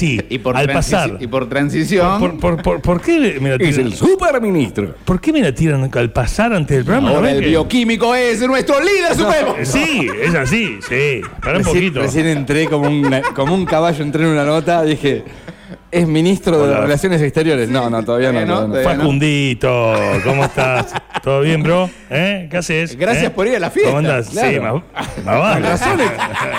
Sí, Y por, al pasar. y por transición. ¿Por, por, por, por qué me la Es tiran? el superministro. ¿Por qué me la tiran al pasar antes del programa? ¿No ahora el que- bioquímico es nuestro líder supremo. Sí, es así, sí. Para un Recién, poquito. recién entré como, una- como un caballo, entré en una nota, dije, es ministro de. Relaciones Exteriores. No, no, todavía no. No, todavía Facundito, ¿cómo estás? ¿Todo bien, bro? ¿Eh? ¿Qué haces? Gracias ¿Eh? por ir a la fiesta. ¿Cómo andás? Claro. Sí, más, más Con razón,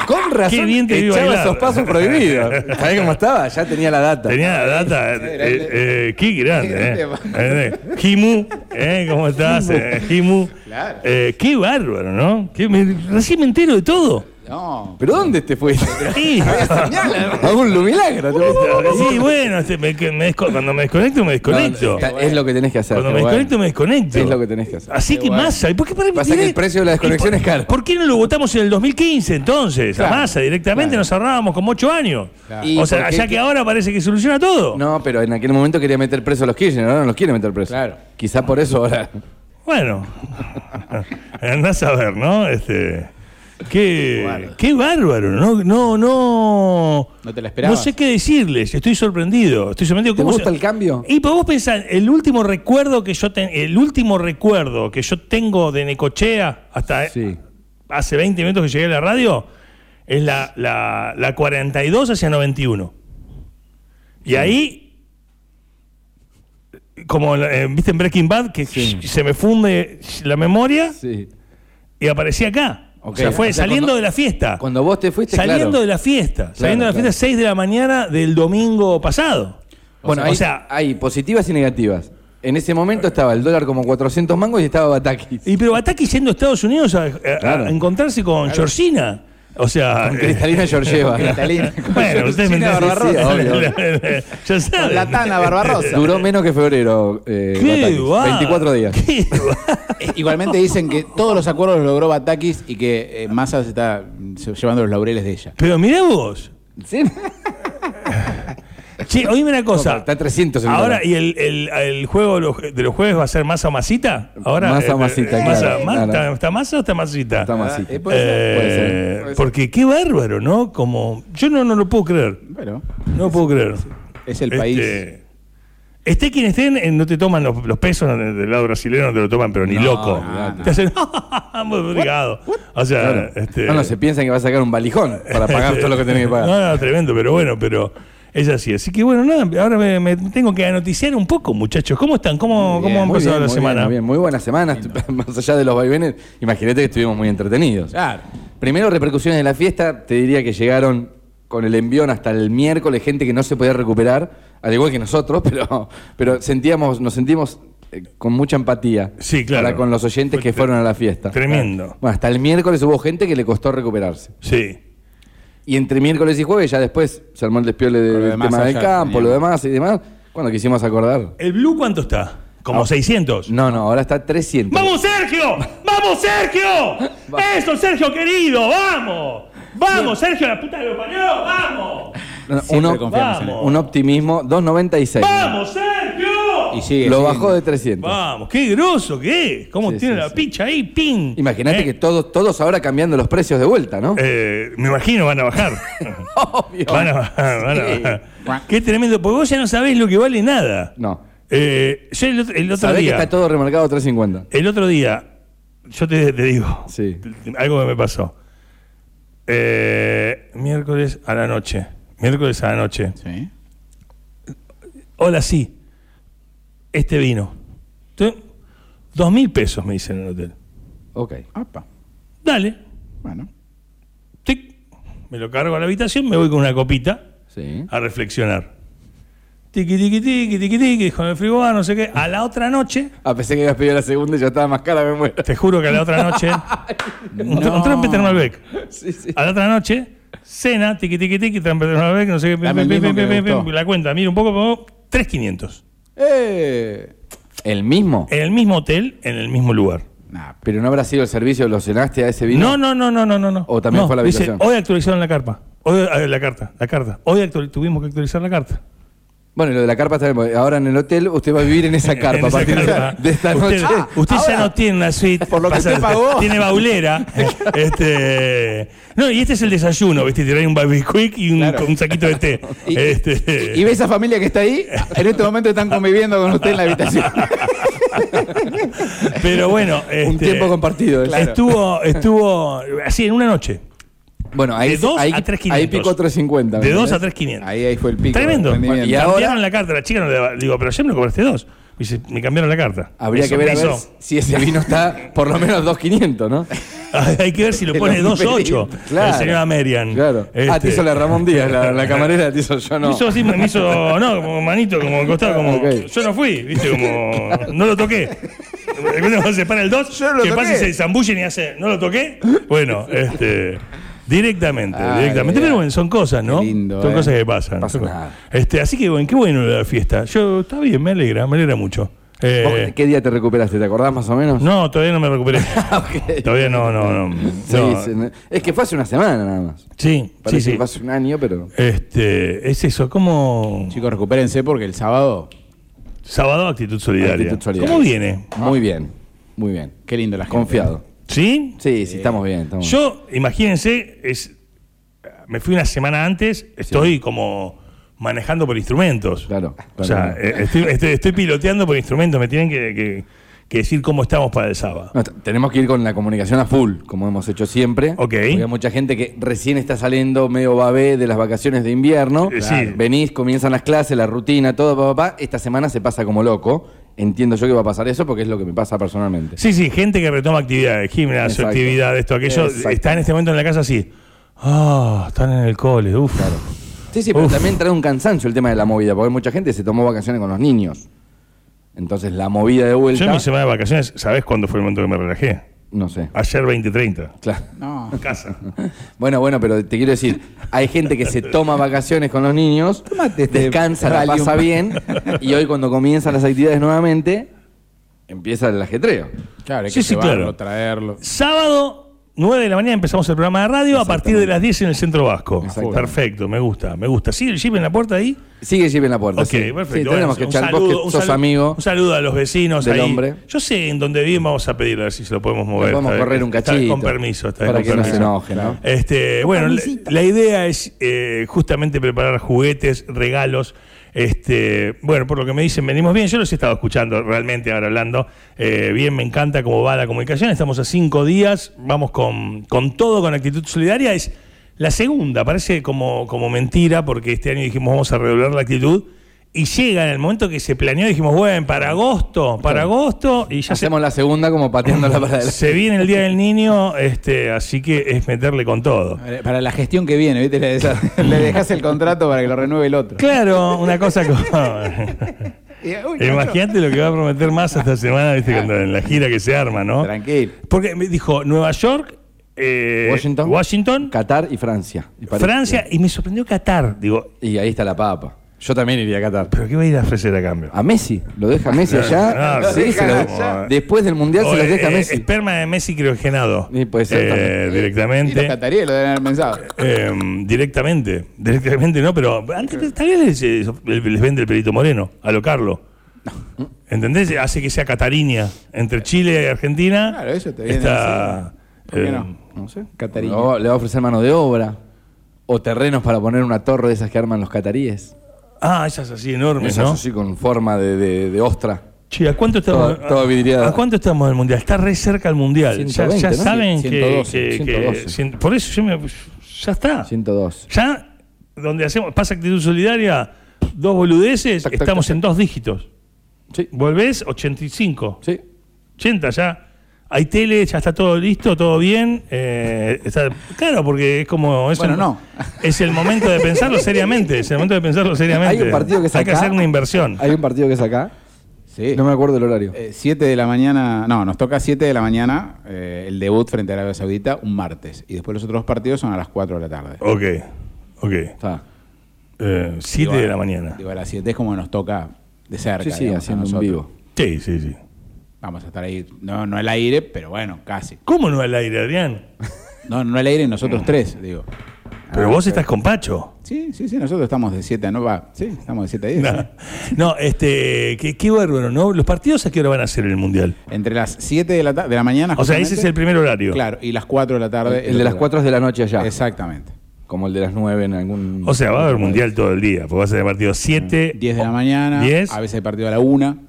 con razón Qué bien te echaba bailar. esos pasos prohibidos. ¿Sabés cómo estaba? Ya tenía la data. Tenía la data. Qué Eh, grande. eh, qué grande, ¿eh? Eh, Jimu, ¿eh? ¿Cómo estás? Eh, Jimu. Claro. Eh, qué bárbaro, ¿no? Qué- me- recién me entero de todo. No. ¿Pero dónde te fuiste? Sí. A un fuiste. Sí, bueno, este, me- que me desco- cuando me desconecto, me desconecto. No, está- es lo que tenés que hacer. Cuando me Bueno. desconecto, me desconecto. Es lo que tenés que hacer. Así que bueno. masa. ¿Y por qué para Pasa que el precio de la desconexión ¿Y es caro. ¿Por qué no lo votamos en el 2015 entonces? Claro, a masa directamente claro. nos ahorrábamos como ocho años. Y O sea, porque ya que- que ahora parece que soluciona todo. No, pero en aquel momento quería meter preso a los Kirchner, ahora no los quiere meter preso. Claro. Quizá por eso ahora. Bueno, andás a ver, ¿no? Este, qué, Bárbaro. qué bárbaro, ¿no? No, no. No te la esperabas. No sé qué decirles, estoy sorprendido. Estoy sorprendido. ¿Te ¿Cómo gusta se- el cambio? Y pues vos pensás, el último recuerdo que yo ten- el último recuerdo que yo tengo de Necochea hasta Sí. hace 20 minutos que llegué a la radio es la, la, la 42 hacia 91. Y ahí, como eh, viste en Breaking Bad, que se me funde la memoria Sí. y aparecí acá. O sea, fue O sea, saliendo cuando- de la fiesta. Cuando vos te fuiste, saliendo claro. de la fiesta. saliendo de la claro. fiesta 6 de la mañana del domingo pasado. Bueno, o hay, sea, hay positivas y negativas. En ese momento estaba el dólar como 400 mangos y estaba Batakis. Y pero Bataki yendo a Estados Unidos a, a- a Claro. encontrarse con Georgina. O sea. Con Cristalina Georgieva. Cristalina. bueno, ustedes me. Barbarossa. obvio. ya saben. La Tana Barbarossa. Duró menos que febrero. Eh, Qué va- 24 días. qué va- Eh, Igualmente dicen que todos los acuerdos los logró Batakis y que eh, Massa se está llevando los laureles de ella. Pero mirá vos. Sí. Che, oíme una cosa. Está 300 el Ahora, dólar. ¿y el, el, el juego de los, de los jueves va a ser masa o masita? Ahora, Masa o eh, masita, eh, claro, masa- ma- claro. ¿está, está masa o está masita? Está masita. eh, puede ser, Eh, puede ser, puede ser. Porque qué bárbaro, ¿no? Como. Yo no, no lo puedo creer. Pero No lo puedo creer. es el Este, país. Esté quien estén, eh, no te toman los, los pesos del del lado brasileño, no te lo toman, pero ni No, loco. Te hacen, muy obrigado. O sea, Claro. este, No, no, se piensan que va a sacar un valijón para pagar todo lo que tenés que pagar. No, no, tremendo, pero bueno, pero es así. Así que bueno, nada, ahora me, me tengo que anoticiar un poco, muchachos. ¿Cómo están? ¿Cómo, Muy cómo bien, han pasado bien, la muy semana? bien, muy bien. Muy buena semana, más allá de los vaivenes. Imagínate que estuvimos muy entretenidos. Claro. Primero, repercusiones de la fiesta. Te diría que llegaron con el envión hasta el miércoles gente que no se podía recuperar, al igual que nosotros, pero, pero sentíamos, nos sentimos eh, con mucha empatía Sí, claro. para con los oyentes que fueron a la fiesta. tremendo. Bueno, hasta el miércoles hubo gente que le costó recuperarse. Sí. Y entre miércoles y jueves, ya después se armó el despiole de- del demás tema del campo, lo demás y demás. Cuando quisimos acordar. ¿El Blue cuánto está? ¿Como No. 600? No, no, ahora está 300. ¡Vamos, Sergio! ¡Vamos, Sergio! ¡Eso, Sergio querido! ¡Vamos! ¡Vamos, Sergio, la puta que lo parió! ¡Vamos! No, no, Siempre un, op- confiamos en él. un optimismo, 2.96. ¡Vamos, Sergio! Y sigue. Lo sigue. bajó de 300. Vamos, qué groso que es. ¿Cómo Sí, tiene sí, la sí. picha ahí? ¡Ping! Imagínate Eh, que todos, todos ahora cambiando los precios de vuelta, ¿no? eh, me imagino van a bajar. Obvio. van a bajar, van a bajar. Qué tremendo, porque vos ya no sabés lo que vale nada. No. Eh, yo el, otro- el otro Sabés que día. está todo remarcado 350. El otro día, yo te, te digo, Sí. algo que me pasó. Eh, miércoles a la noche. Miércoles a la noche. Sí. Hola, sí. Este vino. Entonces, Dos mil pesos me dicen en el hotel. Ok. Apa. Dale. Bueno. Tic. Me lo cargo a la habitación, me voy con una copita Sí. a reflexionar. Tiqui, tiqui, tiqui, tiqui, tiqui, con el frigobar, no sé qué. A la otra noche, A pesar que habías pedido la segunda y ya estaba más cara, me muero. te juro que a la otra noche. un, un trompeter Malbec. Sí, sí. A la otra noche, cena, tiqui, tiqui, tiqui, trompeter Malbec, no sé qué. La cuenta, mira un poco como 3.500. Eh, ¿El mismo? En el mismo hotel, en el mismo lugar. Nah, ¿Pero no habrá sido el servicio? ¿Lo cenaste a ese vino? No, no, no, no, no, no. ¿O también No, fue a la dice, habitación? hoy actualizaron la carta. Hoy, eh, la carta, la carta. Hoy actual- tuvimos que actualizar la carta. Bueno, lo de la carpa porque ahora en el hotel usted va a vivir en esa carpa a partir de- carpa. de esta Usted, noche. usted ya no tiene una suite. por lo que usted pagó. Tiene baulera. este, no, y este es el desayuno, ¿viste? Tiene un baby quick y un, Claro. un saquito de té. Y, este, y ve esa familia que está ahí, en este momento están conviviendo con usted en la habitación. pero bueno. Un este, tiempo compartido. ¿eh? Claro. Estuvo, estuvo así en una noche. Bueno, ahí, De dos ahí, a 3.500. ahí picó 350. De ¿me 2 a entendés? 3.500. Ahí, ahí fue el pico. Tremendo. Y Y ahora- cambiaron la carta. La chica no le va- digo, pero ayer me cobraste dos. Me dice, me cambiaron la carta. Habría Eso que ver me a ver si ese vino está por lo menos 2.500, ¿no? Hay que ver si lo pone hombre 2.8. Claro. El señor Amerian. Claro. Ah, Este, te hizo la Ramón Díaz, la, la camarera te hizo yo, Me no. hizo así, me hizo, no, como manito, como costado, como. Ok. Yo no fui, viste, como. No lo toqué. Cuando se para el 2, Yo no lo que pasa y toqué. se zambullen y hace, ¿no lo toqué? Bueno, este. Directamente, Ay, directamente. Pero bueno, son cosas, ¿no? Qué lindo, son eh. cosas que pasan. Pasa nada. Este, así que bueno, qué bueno la fiesta. Yo, está bien, me alegra, me alegra mucho. Eh, ¿Vos ¿Qué día te recuperaste? ¿Te acordás más o menos? no, todavía no me recuperé. Todavía no, no, no. Sí. Es que fue hace una semana nada más. Sí, Parece sí, que sí. fue hace un año, pero. Este, es eso, como Chicos, recupérense porque el sábado, sábado actitud solidaria. Actitud solidaria. ¿Cómo viene? Muy bien, muy bien. qué lindo la gente. Confiado. ¿Sí? Sí, sí, estamos bien. Estamos Yo, imagínense, es, me fui una semana antes, estoy como manejando por instrumentos. Claro, O sea, claro. eh, estoy, estoy- estoy piloteando por instrumentos, me tienen que, que- que decir cómo estamos para el sábado. No, t- tenemos que ir con la comunicación a full, como hemos hecho siempre. Ok. Porque hay mucha gente que recién está saliendo medio babé de las vacaciones de invierno. Eh, sí. Venís, comienzan las clases, la rutina, todo, papá, Esta semana se pasa como loco. Entiendo yo que va a pasar eso porque es lo que me pasa personalmente. Sí, sí, gente que retoma actividades, gimnasio, Exacto. actividad, esto, aquello, Exacto. está en este momento en la casa así. Ah, están en el cole, uff. Sí, sí, pero Uf. también trae un cansancio el tema de la movida, porque mucha gente se tomó vacaciones con los niños. Entonces la movida de vuelta. Yo en mi semana de vacaciones, ¿sabés cuándo fue el momento que me relajé? No sé. Ayer 2030. Claro. No. Casa. Bueno, bueno, pero te quiero decir, hay gente que se toma vacaciones con los niños, Tómate este descansa, la pasa bien, y hoy cuando comienzan las actividades nuevamente, empieza el ajetreo. Claro, hay Sí, que sí, llevarlo, claro. traerlo. Sábado, 9 de la mañana empezamos el programa de radio a partir de las 10 en el Centro Vasco. Perfecto, me gusta, me gusta. ¿Sí el jeep en la puerta ahí? Sigue Jeep en la puerta. Ok, sí. perfecto. Sí, Bueno, tenemos que un echar, saludo, vos un que sos saludo- amigo. Un saludo a los vecinos del ahí. hombre. Yo sé en dónde viven, vamos a pedirle a ver si se lo podemos mover. podemos correr un está cachito. con permiso, está Para con que no se enoje, ¿no? Este, bueno, la, la idea es eh, justamente preparar juguetes, regalos. Este, bueno, por lo que me dicen, venimos bien. Yo los he estado escuchando realmente ahora hablando. Eh, bien, me encanta cómo va la comunicación. Estamos a cinco días, vamos con, con todo, con actitud solidaria. Es la segunda, parece como, como mentira, porque este año dijimos vamos a redoblar la actitud. Y llega en el momento que se planeó, dijimos, bueno, para agosto, para agosto, y ya se, Hacemos la segunda como pateándola para adelante. se viene el Día del Niño, este, así que es meterle con todo. Para la gestión que viene, ¿viste? Le, dejas el contrato para que lo renueve el otro. Claro, una cosa como... Imagínate lo que va a prometer más esta semana, viste, cuando en la gira que se arma, ¿no? Tranquilo. Porque me dijo Nueva York, eh, Washington, Washington, Qatar y Francia. Y Francia, y me sorprendió Qatar. Digo, Y ahí está la papa. Yo también iría a Qatar. ¿pero qué va a ir a ofrecer a cambio? A Messi, lo deja Messi allá. No, sí, lo se dejan lo- allá. después del mundial se O, los eh, deja eh, Messi. Esperma de Messi criogenado. Sí, puede ser Eh. Y los directamente. cataríes lo deben haber pensado. Eh, directamente, directamente no, pero antes también les, eh, les vende el pelito moreno, a lo Carlo. ¿Entendés? Hace que sea Catariña entre Chile y Argentina. Claro, eso te viene Está, ¿Por qué no? No sé. Catarín. O le va a ofrecer mano de obra. O terrenos para poner una torre de esas que arman los cataríes. Ah, esas así enormes, Esas ¿no? así con forma de, de- de ostra. Che, ¿a cuánto estamos? Toda- toda vidriada. ¿A cuánto estamos del mundial? Está re cerca el mundial. Ya- 120, ya, ¿no? saben que- 112, que, que- 112. cien- por eso yo me, ya está. 102. Ya donde hacemos pasa actitud solidaria, dos boludeces, Tac, tac, estamos tac, en dos dígitos. Sí. Volvés 85. Sí. 80 ya. Hay tele, ya está todo listo, todo bien. eh, está- claro, porque es como. Es Bueno, el, no. Es el momento de pensarlo seriamente. Es el momento de pensarlo seriamente. Hay un partido que es Hay que hacer una inversión. Hay un partido que es acá. Sí. No me acuerdo el horario. 7 de la mañana, no, nos toca 7 de la mañana eh, el debut frente a Arabia Saudita un martes. Y después los otros partidos son a las 4 de la tarde. Ok, ok. Está. 7 Digo, de la mañana. Digo, a las 7 es como nos toca de cerca. Sí, sí, digamos, haciendo un vivo. Sí, sí, sí. Vamos a estar ahí, no, no al aire, pero bueno, casi. ¿Cómo no al aire, Adrián? No, no al aire nosotros tres, digo. Pero Ah, vos estás con Pacho. Sí, sí, sí, nosotros estamos de 7 a 9. va, Sí, estamos de 7 a 10. No, no, este, qué, qué bárbaro, ¿no? ¿Los partidos a qué hora van a ser en el Mundial? Entre las 7 de la, de la mañana. O sea, ese es el primer horario. Claro, y las 4 de la tarde. El de las 4 de la noche allá. Exactamente. Como el de las 9 en algún. O sea, va a haber Mundial todo el día, porque va a ser el partido 7. 10 de la mañana. 10. A veces hay partido a la 1.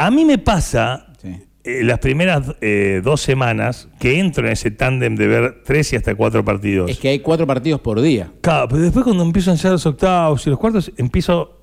A mí me pasa sí. eh, las primeras eh, dos semanas que entro en ese tándem de ver tres y hasta cuatro partidos. Es que hay 4 partidos por día. Claro, pero después cuando empiezo a ensayar los octavos y los cuartos, empiezo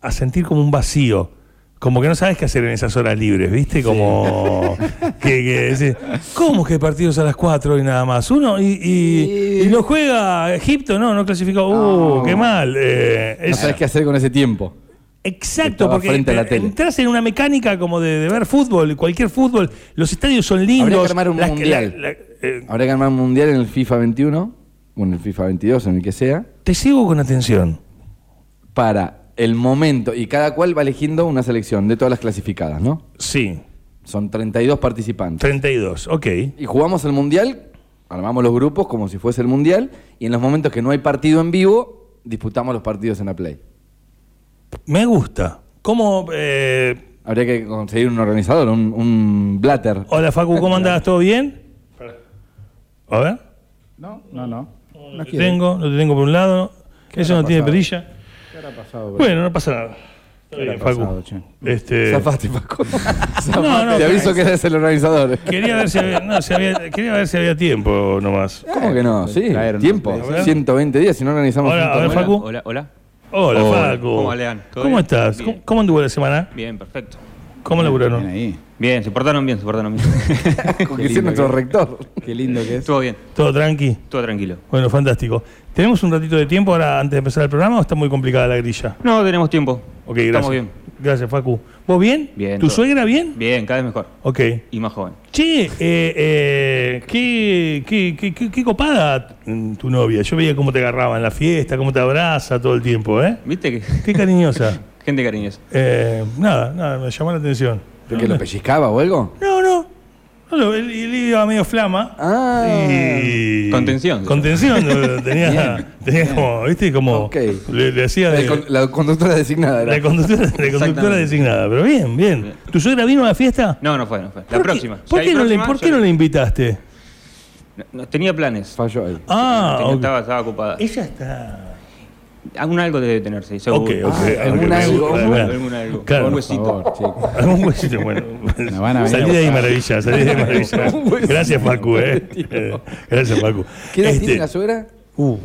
a sentir como un vacío. Como que no sabes qué hacer en esas horas libres, ¿viste? Como que, que decís, ¿cómo que partidos a las 4 y nada más? Uno y, y, y lo juega Egipto, no, no clasificó. ¡Uh, No. qué mal! Eh, No es- sabes qué hacer con ese tiempo. Exacto, porque entras en una mecánica como de, de ver fútbol, cualquier fútbol, los estadios son lindos. Habría que armar un las- mundial. la- la- eh, Habrá que armar un mundial en el FIFA 21, o en el FIFA 22, en el que sea, te sigo con atención. para el momento. Y cada cual va eligiendo una selección de todas las clasificadas, ¿no? Sí, Son 32 participantes. 32, ok. Y jugamos el mundial, armamos los grupos como si fuese el mundial, y en los momentos que no hay partido en vivo, disputamos los partidos en la Play. Me gusta. ¿Cómo? eh, Habría que conseguir un organizador, un, un blatter. hola Facu, ¿cómo andás? ¿Todo bien? A ver. No, no, no. No lo tengo, lo tengo por un lado. Eso no tiene perilla. ¿Qué habrá pasado? Bueno, no pasa nada. Bien, pasado, Facu. Este, Zafaste, Paco. No, no, Te aviso que eres el organizador. quería ver si había, no, si había- quería ver si había tiempo nomás. ¿Cómo que no? Sí, Traer una tiempo. Play. 120 días, si no organizamos Hola, a ver, 190. Facu. Hola, hola. Hola, Hola. Facu. ¿Cómo ¿Cómo bien? estás? Bien. ¿Cómo, cómo anduvo la semana? Bien, perfecto. ¿Cómo Bien laburaron? ahí. Bien, se portaron bien, se portaron bien. Con que Qué lindo nuestro que- rector. Qué lindo que es. Estuvo bien, ¿Todo tranqui? todo tranquilo. Bueno, fantástico. ¿Tenemos un ratito de tiempo ahora antes de empezar el programa o está muy complicada la grilla? No, tenemos tiempo. Ok, gracias. Estamos bien. Gracias, Facu. ¿Vos bien? Bien, ¿Tu todo. suegra bien? Bien, cada vez mejor. Ok. Y más joven. Che, eh, eh, qué, qué, qué- qué- qué copada tu novia. Yo veía cómo te agarraba en la fiesta, cómo te abraza todo el tiempo, ¿eh? ¿Viste que Qué cariñosa. gente cariñosa? Eh, nada, nada, me llamó la atención. ¿De que lo pellizcaba o algo? No, no. No, lo- él, él iba medio flama. Ah. Y- Contención. Contención. lo- tenía, tenía como, ¿viste? Como. Ok. Le, le hacía La, de. con- la conductora designada era. La conductora, la conductora Exactamente. designada. Pero bien, bien. Bien. ¿Tu suegra vino a la fiesta? No, no fue, no fue. La ¿Por qué- próxima. ¿Por, Si qué hay no, le, próxima, ¿por qué yo- no le invitaste? No, no, tenía planes. Falló ahí. Ah, Tenía- ok. estaba, estaba ocupada. ella está. Algún algo debe tener, sí, seguro. Ok, ok. Ah, algún algo, gusta, algún- bueno. algún algo. Claro. Un huesito. favor, chicos. Algún huesito, bueno. Salí de ahí maravilla, salí de ahí maravilla. Gracias, Facu, eh. Eh, Gracias, Facu. ¿Qué edad Este, tiene la suegra? uh,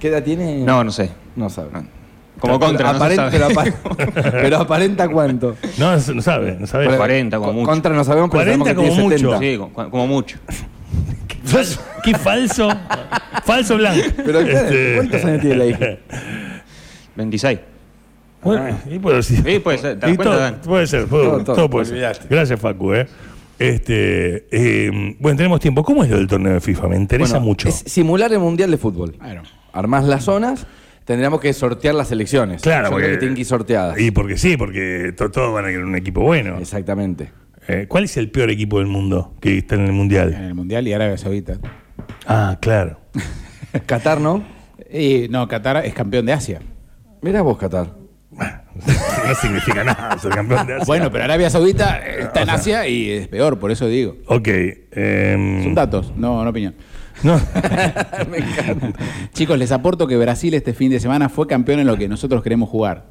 ¿Qué edad tiene? No, no sé. No sabe. Como Pero contra, no se aparenta, sabe. pero, apar- pero aparenta cuánto. no, no sabe, no sabe. Pero- 40 como Co- mucho. Contra no sabemos, pero 40 sabemos que como tiene mucho. 70. Sí, como, como mucho. Qué falso. falso blanco. Pero Este, ¿cuántos años tiene la hija? 26. Bueno, y puedo decir. Sí, puede ser, ¿te Y cuenta, todo- Dan? puede ser, puedo- Todo, todo, todo, puede ser. olvidaste. Gracias, Facu, eh. Este, eh, bueno, tenemos tiempo. ¿Cómo es lo del torneo de FIFA? Me interesa Bueno, mucho. Es simular el mundial de fútbol. Claro. Armás las zonas, tendríamos que sortear las elecciones. Claro, porque- que tienen que ir sorteadas. Y porque sí, porque to- todos van a querer un equipo bueno. Exactamente. Eh, ¿Cuál es el peor equipo del mundo que está en el mundial? En el Mundial y Arabia Saudita. Ah, claro. Qatar, ¿no? Y no, Qatar es campeón de Asia. Mirá vos, Qatar. no significa nada ser campeón de Asia. Bueno, pero Arabia Saudita está en Asia y es peor, por eso digo. Ok. em, Son datos, no, no opinión. no. Me encanta. Chicos, les aporto que Brasil este fin de semana fue campeón en lo que nosotros queremos jugar.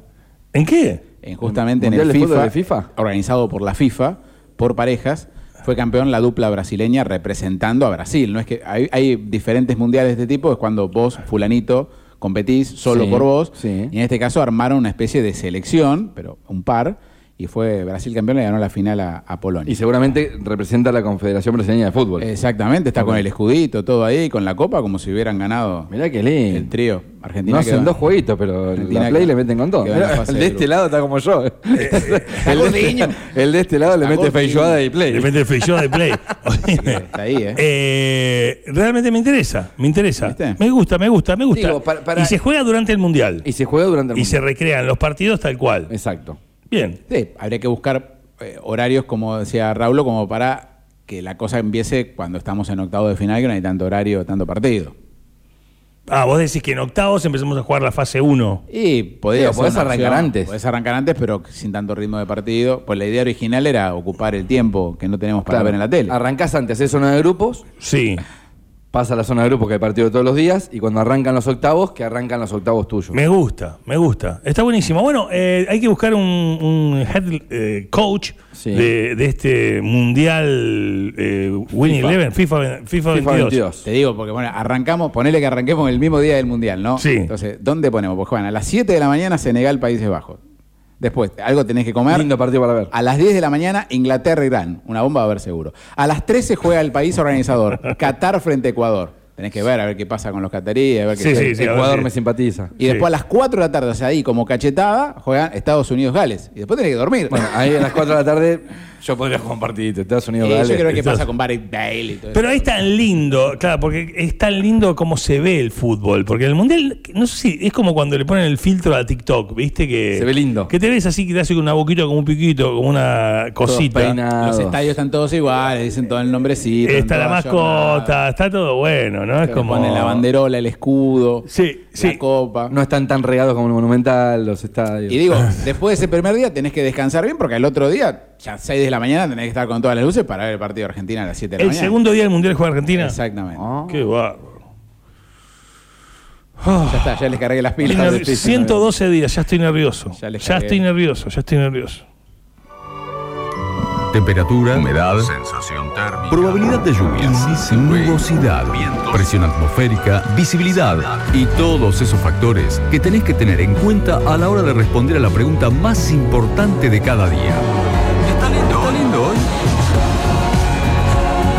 ¿En qué? En justamente en el ¿Mundial de fútbol FIFA, de FIFA? organizado por la FIFA, por parejas, fue campeón la dupla brasileña representando a Brasil. No es que hay, hay diferentes mundiales de este tipo, es cuando vos, fulanito, competís solo Sí, por vos. sí. Y en este caso armaron una especie de selección, pero un par, y fue Brasil campeón, le ganó la final a, a Polonia. Y seguramente representa a la Confederación Brasileña de Fútbol. Exactamente, está con el escudito, todo ahí, con la copa, como si hubieran ganado Mirá qué lindo. el trío. Argentina no hacen dos jueguitos, pero en Argentina la Play quedó- le meten con fase el de de este lado está como yo. el, de gordiño. este, el de este lado le mete feijoada y play. Depende del feijoada de play. Está ahí, ¿eh? eh, realmente me interesa, me interesa. ¿Viste? Me gusta, me gusta, me gusta. Digo, para- para- Y se juega durante el mundial. Y se juega durante el Y se mundial. recrean los partidos tal cual. Exacto. Bien. Sí, habría que buscar eh, horarios, como decía Raúl, como para que la cosa empiece cuando estamos en octavo de final, que no hay tanto horario, tanto partido. Ah, vos decís que en octavos empezamos a jugar la fase 1. Y podés, Sí, podés arrancar antes. Podés arrancar antes, pero sin tanto ritmo de partido. Pues la idea original era ocupar el tiempo que no tenemos para ver en la tele. Arrancás antes, haces zona de grupos, Sí. Pasa a la zona de grupos que hay partido todos los días, y cuando arrancan los octavos, que arrancan los octavos tuyos. Me gusta, me gusta. Está buenísimo. Bueno, eh, hay que buscar un, un head eh, coach Sí. de, de este mundial eh, Winning FIFA. Eleven, FIFA, FIFA, FIFA 22. 22. Te digo, porque bueno, arrancamos, ponele que arranquemos el mismo día del Mundial, ¿no? Sí. Entonces, ¿dónde ponemos? Pues juegan a las 7 de la mañana Senegal, Países Bajos. Después, algo tenés que comer. Lindo partido para ver. A las 10 de la mañana, Inglaterra, Irán. Una bomba va a haber seguro. A las 13 juega el país organizador, Qatar frente a Ecuador. Tenés que ver a ver qué pasa con los cataríes, a ver qué Sí, sí, sí. Ecuador me simpatiza. Y después a las 4 de la tarde, o sea, ahí como cachetada, juegan Estados Unidos-Gales. Y después tenés que dormir. Bueno, ahí a las 4 de la tarde yo podría jugar un partidito. Estados Unidos, Eh, yo dale. creo que pasa con Barry Bale y todo Pero eso. es tan lindo, claro, porque es tan lindo como se ve el fútbol. Porque el mundial, no sé si es como cuando le ponen el filtro a TikTok, ¿viste? Que Se ve lindo. Que te ves así, que te hace con una boquita, como un piquito, como una cosita. Los estadios están todos iguales, dicen todo el nombrecito. Está la mascota, está todo bueno, ¿no? Es como. Ponen la banderola, el escudo, Sí, sí. la copa. No están tan regados como el Monumental, los estadios. Y digo, después de ese primer día tenés que descansar bien porque al otro día, ya 6 de la mañana, tenés que estar con todas las luces para ver el partido de Argentina a las 7 de la El mañana. segundo día del mundial juega Argentina. Exactamente. Ah. Qué bárbaro. Ya está, ya les cargué las pilas. Difícil, 112 días, ya estoy nervioso. Ya Ya, estoy nervioso, ya estoy nervioso. Temperatura, humedad, Sensación térmica. probabilidad de lluvias, nubosidad, presión atmosférica, visibilidad y todos esos factores que tenés que tener en cuenta a la hora de responder a la pregunta más importante de cada día.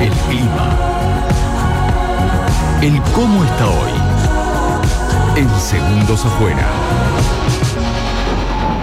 El clima. El cómo está hoy. En segundos afuera.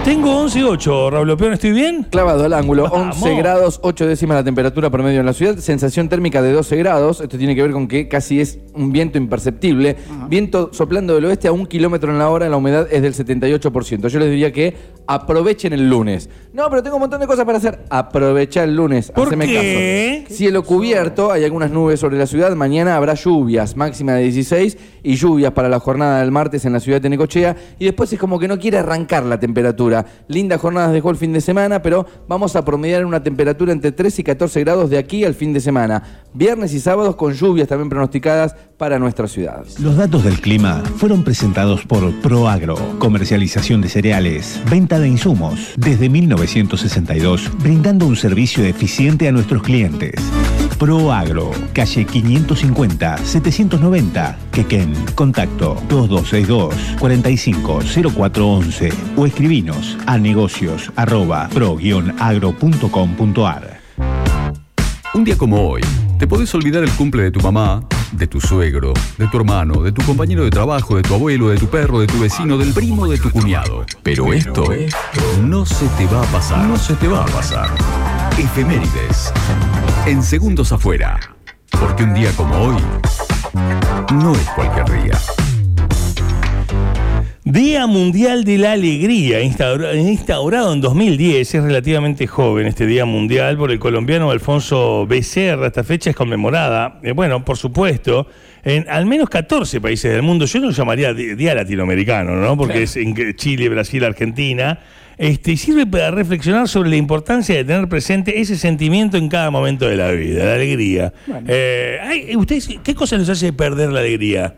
Tengo 11 y 8, Raúl Opeón, ¿estoy bien? Clavado al ángulo, Vamos. 11 grados, 8 décimas la temperatura promedio en la ciudad, sensación térmica de 12 grados. Esto tiene que ver con que casi es un viento imperceptible. Viento soplando del oeste a un kilómetro en la hora, la humedad es del 78%. Yo les diría que aprovechen el lunes. No, pero tengo un montón de cosas para hacer. Aprovecha el lunes. ¿Por haceme qué? caso. Cielo cubierto, hay algunas nubes sobre la ciudad. Mañana habrá lluvias, máxima de 16, y lluvias para la jornada del martes en la ciudad de Necochea. Y después es como que no quiere arrancar la temperatura. Lindas jornadas dejó el fin de semana, pero vamos a promediar una temperatura entre 3 y 14 grados de aquí al fin de semana. Viernes y sábados con lluvias también pronosticadas para nuestra ciudad. Los datos del clima fueron presentados por Proagro, comercialización de cereales, venta de insumos, desde 1962, brindando un servicio eficiente a nuestros clientes. Proagro, calle 550, 790, Quequén, contacto 2262 450411 o escribinos a negocios arroba pro-agro.com.ar. Un día como hoy, te podés olvidar el cumple de tu mamá, de tu suegro, de tu hermano, de tu compañero de trabajo, de tu abuelo, de tu perro, de tu vecino, del primo, de tu cuñado. Pero esto no se te va a pasar. No se te va a pasar. Efemérides. En segundos afuera. Porque un día como hoy no es cualquier día. Día Mundial de la Alegría, instaura- instaurado en 2010, es relativamente joven este Día Mundial por el colombiano Alfonso Becerra. Esta fecha es conmemorada, eh, bueno, por supuesto, en al menos 14 países del mundo. Yo no lo llamaría Día Latinoamericano, ¿no? Porque es en Chile, Brasil, Argentina. Este, y sirve para reflexionar sobre la importancia de tener presente ese sentimiento en cada momento de la vida, la alegría. Eh, ay, ¿Ustedes qué cosa les hace perder la alegría?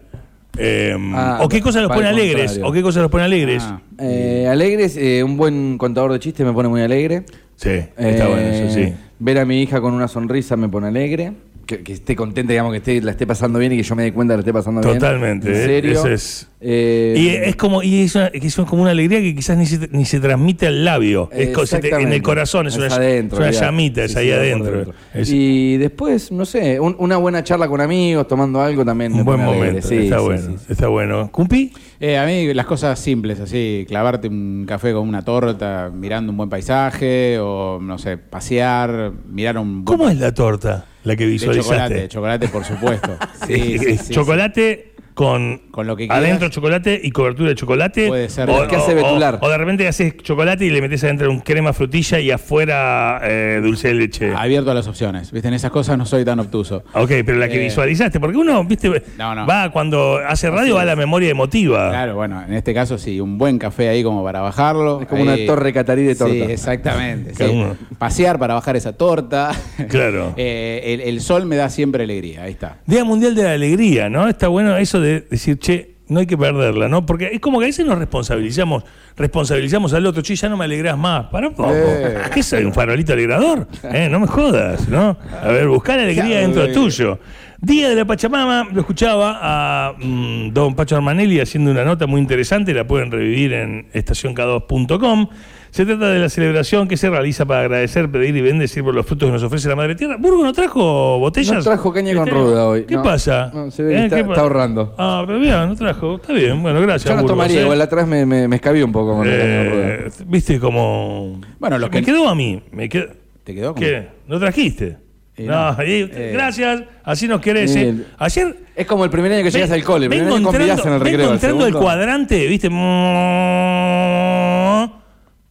Eh, Ah, ¿O qué cosa los pone alegres? contrario. ¿O qué cosa los pone alegres? Ah. Eh, alegres, eh, un buen contador de chistes me pone muy alegre. Sí, está Eh, bueno eso, sí. Ver a mi hija con una sonrisa me pone alegre. Que, que esté contenta, digamos, que esté, la esté pasando bien y que yo me dé cuenta que la esté pasando bien. Totalmente, En eh, serio. eso es- Eh, Y es como y es, una- es como una alegría que quizás ni se, ni se transmite al labio. Es te- en el corazón, es, una, adentro, es una llamita, es Sí, ahí sí, adentro. Es Y después, no sé, un- una buena charla con amigos, tomando algo también. un buen momento, Sí, está sí, bueno, sí, sí. está bueno. ¿Cumpi? Eh, a mí las cosas simples, así, clavarte un café con una torta, mirando un buen paisaje, o no sé, pasear, mirar un buen ¿Cómo es la torta? La que de visualizaste. chocolate, de chocolate por supuesto. Sí, sí, sí, chocolate con, Con lo que quieras. adentro chocolate y cobertura de chocolate. Puede ser. O, ¿Qué hace o- Betular? o de repente haces chocolate y le metes adentro un crema frutilla y afuera eh, dulce de leche. Abierto a las opciones. Viste, en esas cosas no soy tan obtuso. Ok, pero la que Eh, visualizaste, porque uno, viste, No, no. va cuando hace radio va a la memoria emotiva. Claro, bueno, en este caso sí, un buen café ahí como para bajarlo. Es como Ahí- una torre catarí de torta. Sí, exactamente. sí. Pasear para bajar esa torta. Claro. Eh, el, el sol me da siempre alegría, ahí está. Día Mundial de la Alegría, ¿no? Está bueno eso de decir, che, no hay que perderla, ¿no? Porque es como que a veces nos responsabilizamos, responsabilizamos al otro, che, ya no me alegras más. Para un poco. Eh. ¿Qué soy? ¿Un farolito alegrador? Eh, no me jodas, ¿no? A ver, buscar alegría Claro, dentro tuyo. Día de la Pachamama, lo escuchaba a mm, don Pacho Armanelli haciendo una nota muy interesante, la pueden revivir en estacionk2.com. Se trata de la celebración que se realiza para agradecer, pedir y bendecir por los frutos que nos ofrece la Madre Tierra. ¿Burgo no trajo botellas? No trajo caña con Este- ruda hoy. ¿Qué No. pasa? No, se ve que ¿Eh? está- ¿Qué está pa- ahorrando. Ah, pero bien, no trajo. Está bien, bueno, gracias. Yo no tomaría, ¿eh? igual atrás me, me, me escabí un poco con la caña con ruda. Eh, Viste como. Bueno, lo me que- quedó a mí. Me quedó... ¿Te quedó como? ¿Qué? ¿No trajiste? No, y- Eh. gracias, así nos querés. ¿eh? Ayer. Es como el primer año que llegas al cole. Vengo entrando- en el vengo recreo. el entrando al segundo- cuadrante, ¿viste?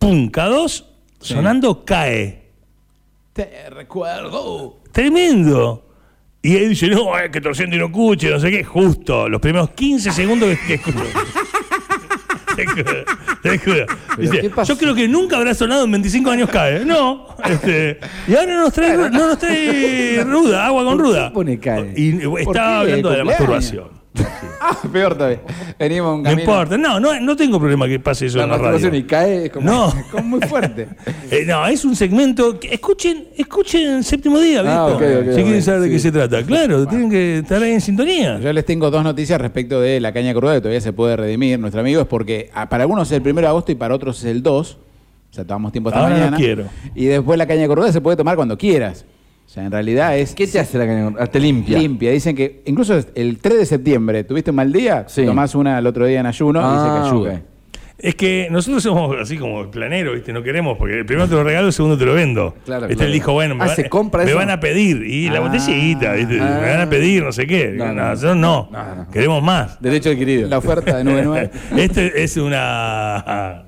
Pum, K2, sonando cae. Te recuerdo. Tremendo. Y él dice, no, es que torciendo y no escuche, no sé qué. Justo, los primeros 15 segundos que, que escucho. Te juro, te juro. Dice, yo creo que nunca habrá sonado en 25 años cae. No. Este, y ahora nos trae, no nos trae ruda, agua con ¿Por qué ruda. pone cae? Y estaba hablando de la masturbación. Ah, peor todavía. Venimos un No importa, no, no, no tengo problema que pase eso La en la radio. y cae es como... No. Como muy fuerte. Eh, no, es un segmento. que- escuchen, escuchen séptimo día, ¿viste? Ah, ok, si quieren saber de sí. qué se trata. Claro, tienen que estar ahí en sintonía. Yo les tengo dos noticias respecto de la caña cruda que todavía se puede redimir. Nuestro amigo es porque ah, para algunos es el 1 de agosto y para otros es el 2. O sea, tomamos tiempo hasta Ahora no mañana. quiero. Y después la caña cruda se puede tomar cuando quieras. O sea, en realidad es ¿Qué te hace la caña ruda? Te limpia. limpia. Dicen que incluso el 3 de septiembre, ¿tuviste un mal día? Sí. Tomás una el otro día en ayuno y dice Ah, que ayuda. ok. Es que nosotros somos así como planero, ¿viste? No queremos, porque el primero te lo regalo, el segundo te lo vendo. Claro, Este claro. él dijo, bueno, me, Ah, van, ¿se compra me eso? van a pedir. Y la Ah, botellita, ¿viste? ah. me van a pedir, no sé qué. No, No, no. nosotros no. No, no. Queremos más. Derecho adquirido. La oferta de 99. Este es una.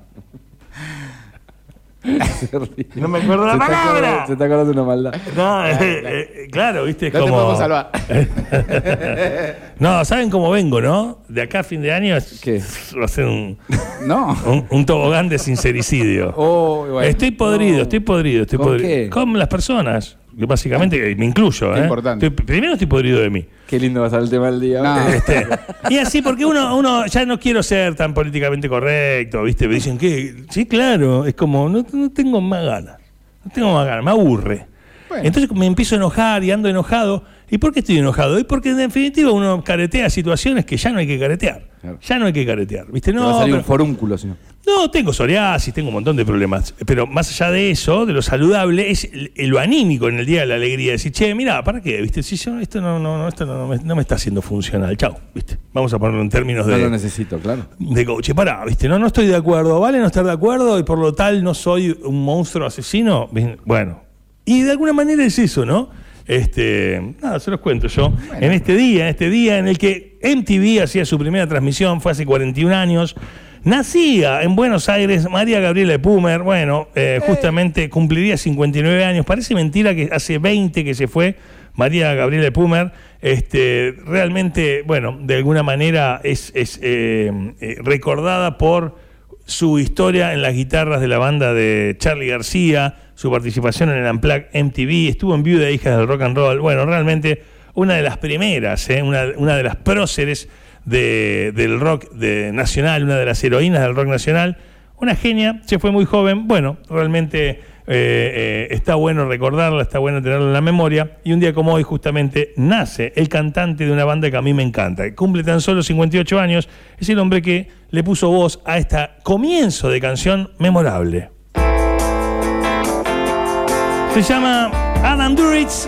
No me acuerdo la se palabra. se está acordando una maldad. No, eh, eh, claro, viste, es No te como. podemos salvar. no, ¿saben cómo vengo, no? De acá a fin de año es- ¿Qué? un, No. un, un tobogán de sincericidio. Oh, bueno. estoy podrido, estoy podrido, estoy ¿Con podrido. qué? Con las personas. Básicamente me incluyo, Qué ¿eh? importante. Estoy- primero estoy podrido de mí. Qué lindo va a ser el tema del día. No. Este, y así, porque uno, uno ya no quiero ser tan políticamente correcto, ¿viste? Me dicen que, sí, claro, es como, no, no tengo más ganas. No tengo más ganas, me aburre. Bueno. Entonces me empiezo a enojar y ando enojado. ¿Y por qué estoy enojado? Y porque en definitiva uno caretea situaciones que ya no hay que caretear. Claro. Ya no hay que caretear, ¿viste? Te No, va a salir pero- un forúnculo, si no. No, tengo psoriasis, tengo un montón de problemas. Pero más allá de eso, de lo saludable, es lo anímico en el día de la alegría. Decir, che, mira, ¿para qué? ¿Viste? Si yo, esto no, no, no, esto no, no me, no me está haciendo funcional. Chau, ¿viste? Vamos a ponerlo en términos No lo de, necesito, claro. de coach. Pará, ¿viste? No, no estoy de acuerdo. ¿Vale no estar de acuerdo? Y por lo tal no soy un monstruo asesino. Bueno. Y de alguna manera es eso, ¿no? Este, nada, se los cuento yo. En este día, en este día en el que MTV hacía su primera transmisión, fue hace 41 años. Nacía en Buenos Aires María Gabriela Pumer. Bueno, eh, justamente cumpliría 59 años. Parece mentira que hace 20 que se fue María Gabriela Pumer. Este, realmente, bueno, de alguna manera es, es, eh, eh, recordada por su historia en las guitarras de la banda de Charlie García, su participación en el Unplugged MTV, estuvo en Viuda de Hijas del Rock and Roll. Bueno, realmente una de las primeras, ¿eh? una, una de las próceres de- del rock de nacional, una de las heroínas del rock nacional. Una genia, se fue muy joven. Bueno, realmente eh, eh, está bueno recordarla, está bueno tenerla en la memoria. Y un día como hoy, justamente, nace el cantante de una banda que a mí me encanta. Cumple tan solo 58 años. Es el hombre que le puso voz a este comienzo de canción memorable. Se llama Adam Duritz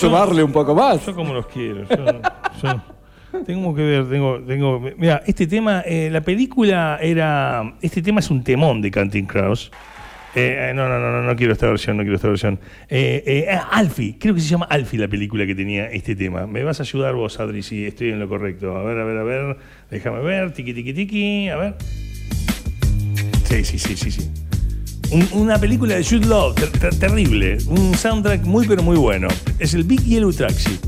sumarle un poco más? yo como los quiero. Yo, yo- tengo que ver, tengo, tengo. Mira, este tema, eh, la película era. Este tema es un temón de Canting Crows. Eh, eh, no, no, no, no, no quiero esta versión, no quiero esta versión. Eh, eh, ah, Alfie, creo que se llama Alfie la película que tenía este tema. Me vas a ayudar vos, Adri, si estoy en lo correcto. A ver, a ver, a ver. Déjame ver. Tiki, tiki, tiki. A ver. Sí, sí, sí, sí, sí. Un- una película de Jude Love, ter- ter- terrible. Un soundtrack muy, pero muy bueno. Es el Big Yellow Taxi.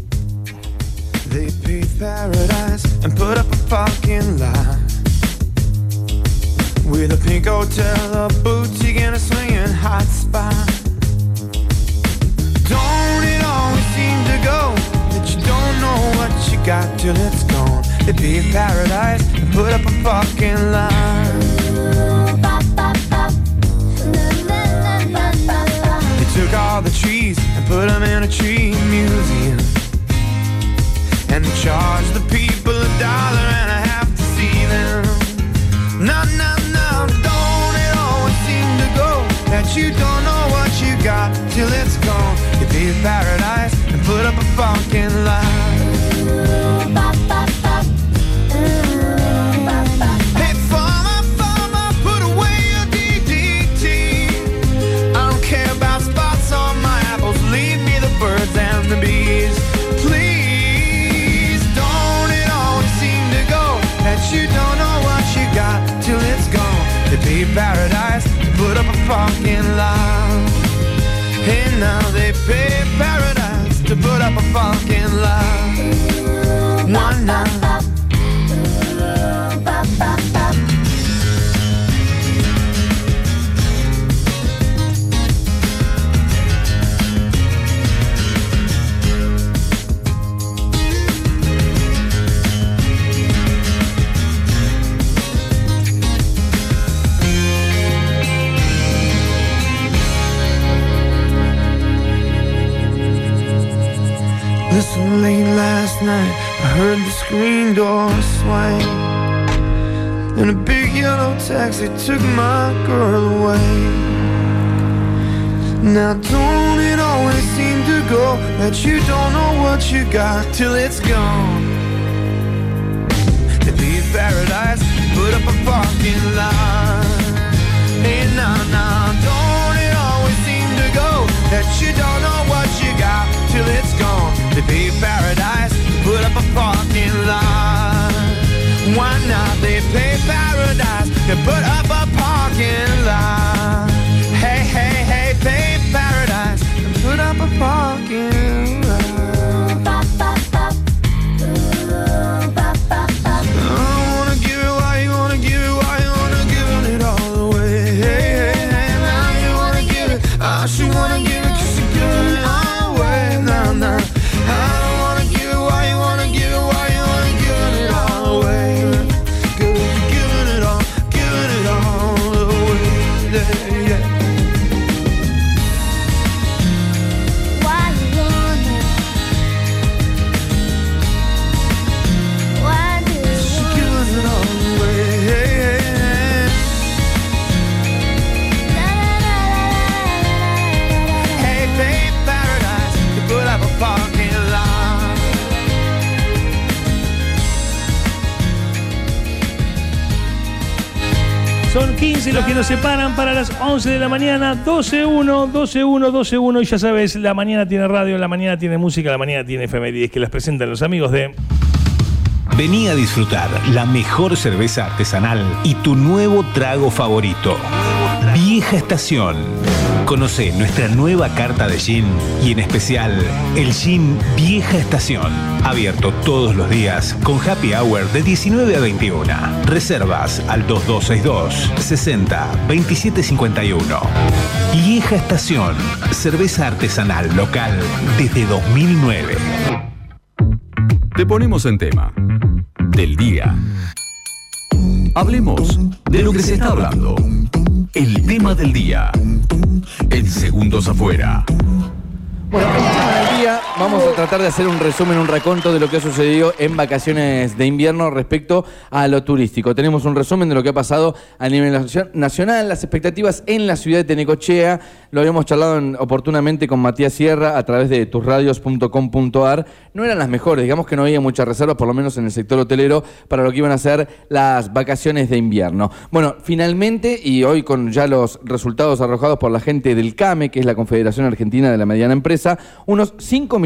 Don't it always seem to go that you don't know what you got till it's gone? Paradise and put up a. all the trees and put them in a tree museum. And charge the people a dollar and a half to see them. No, no, no, don't it always seem to go that you don't know what you got till it's gone? You pay paradise and put up a fucking lie. Put up a fucking lie. Hey, now they pay paradise to put up a fucking lie. One night. Night, I heard the screen door swing. And a big yellow taxi took my girl away. Now, don't it always seem to go that you don't know what you got till it's gone? They leave paradise, put up a parking lot. Hey, nah, nah, don't it always seem to go that you don't know what you got till it's gone? They pay paradise, up a parking lot. Why not? They pay paradise, they put up a parking lot. Nos separan para las 11 de la mañana. 12-1, 12-1, 12-1. Y ya sabes, la mañana tiene radio, la mañana tiene música, la mañana tiene FM10 que las presentan los amigos de. Vení a disfrutar la mejor cerveza artesanal y tu nuevo trago favorito. Vieja Estación. Conoce nuestra nueva carta de gin y en especial el gin Vieja Estación. Abierto todos los días con happy hour de 19 a 21. Reservas al 2262 60 27 51. Vieja Estación. Cerveza artesanal local desde 2009. Te ponemos en tema. Del día. Hablemos de lo que se está hablando. El tema del día. En segundos afuera. Vamos a tratar de hacer un resumen, un raconto de lo que ha sucedido en vacaciones de invierno respecto a lo turístico. Tenemos un resumen de lo que ha pasado a nivel nacio- nacional, las expectativas en la ciudad de Tenecochea. Lo habíamos charlado en- oportunamente con Matías Sierra a través de tusradios.com.ar. No eran las mejores, digamos que no había muchas reservas, por lo menos en el sector hotelero, para lo que iban a ser las vacaciones de invierno. Bueno, finalmente, y hoy con ya los resultados arrojados por la gente del CAME, que es la Confederación Argentina de la Mediana Empresa, unos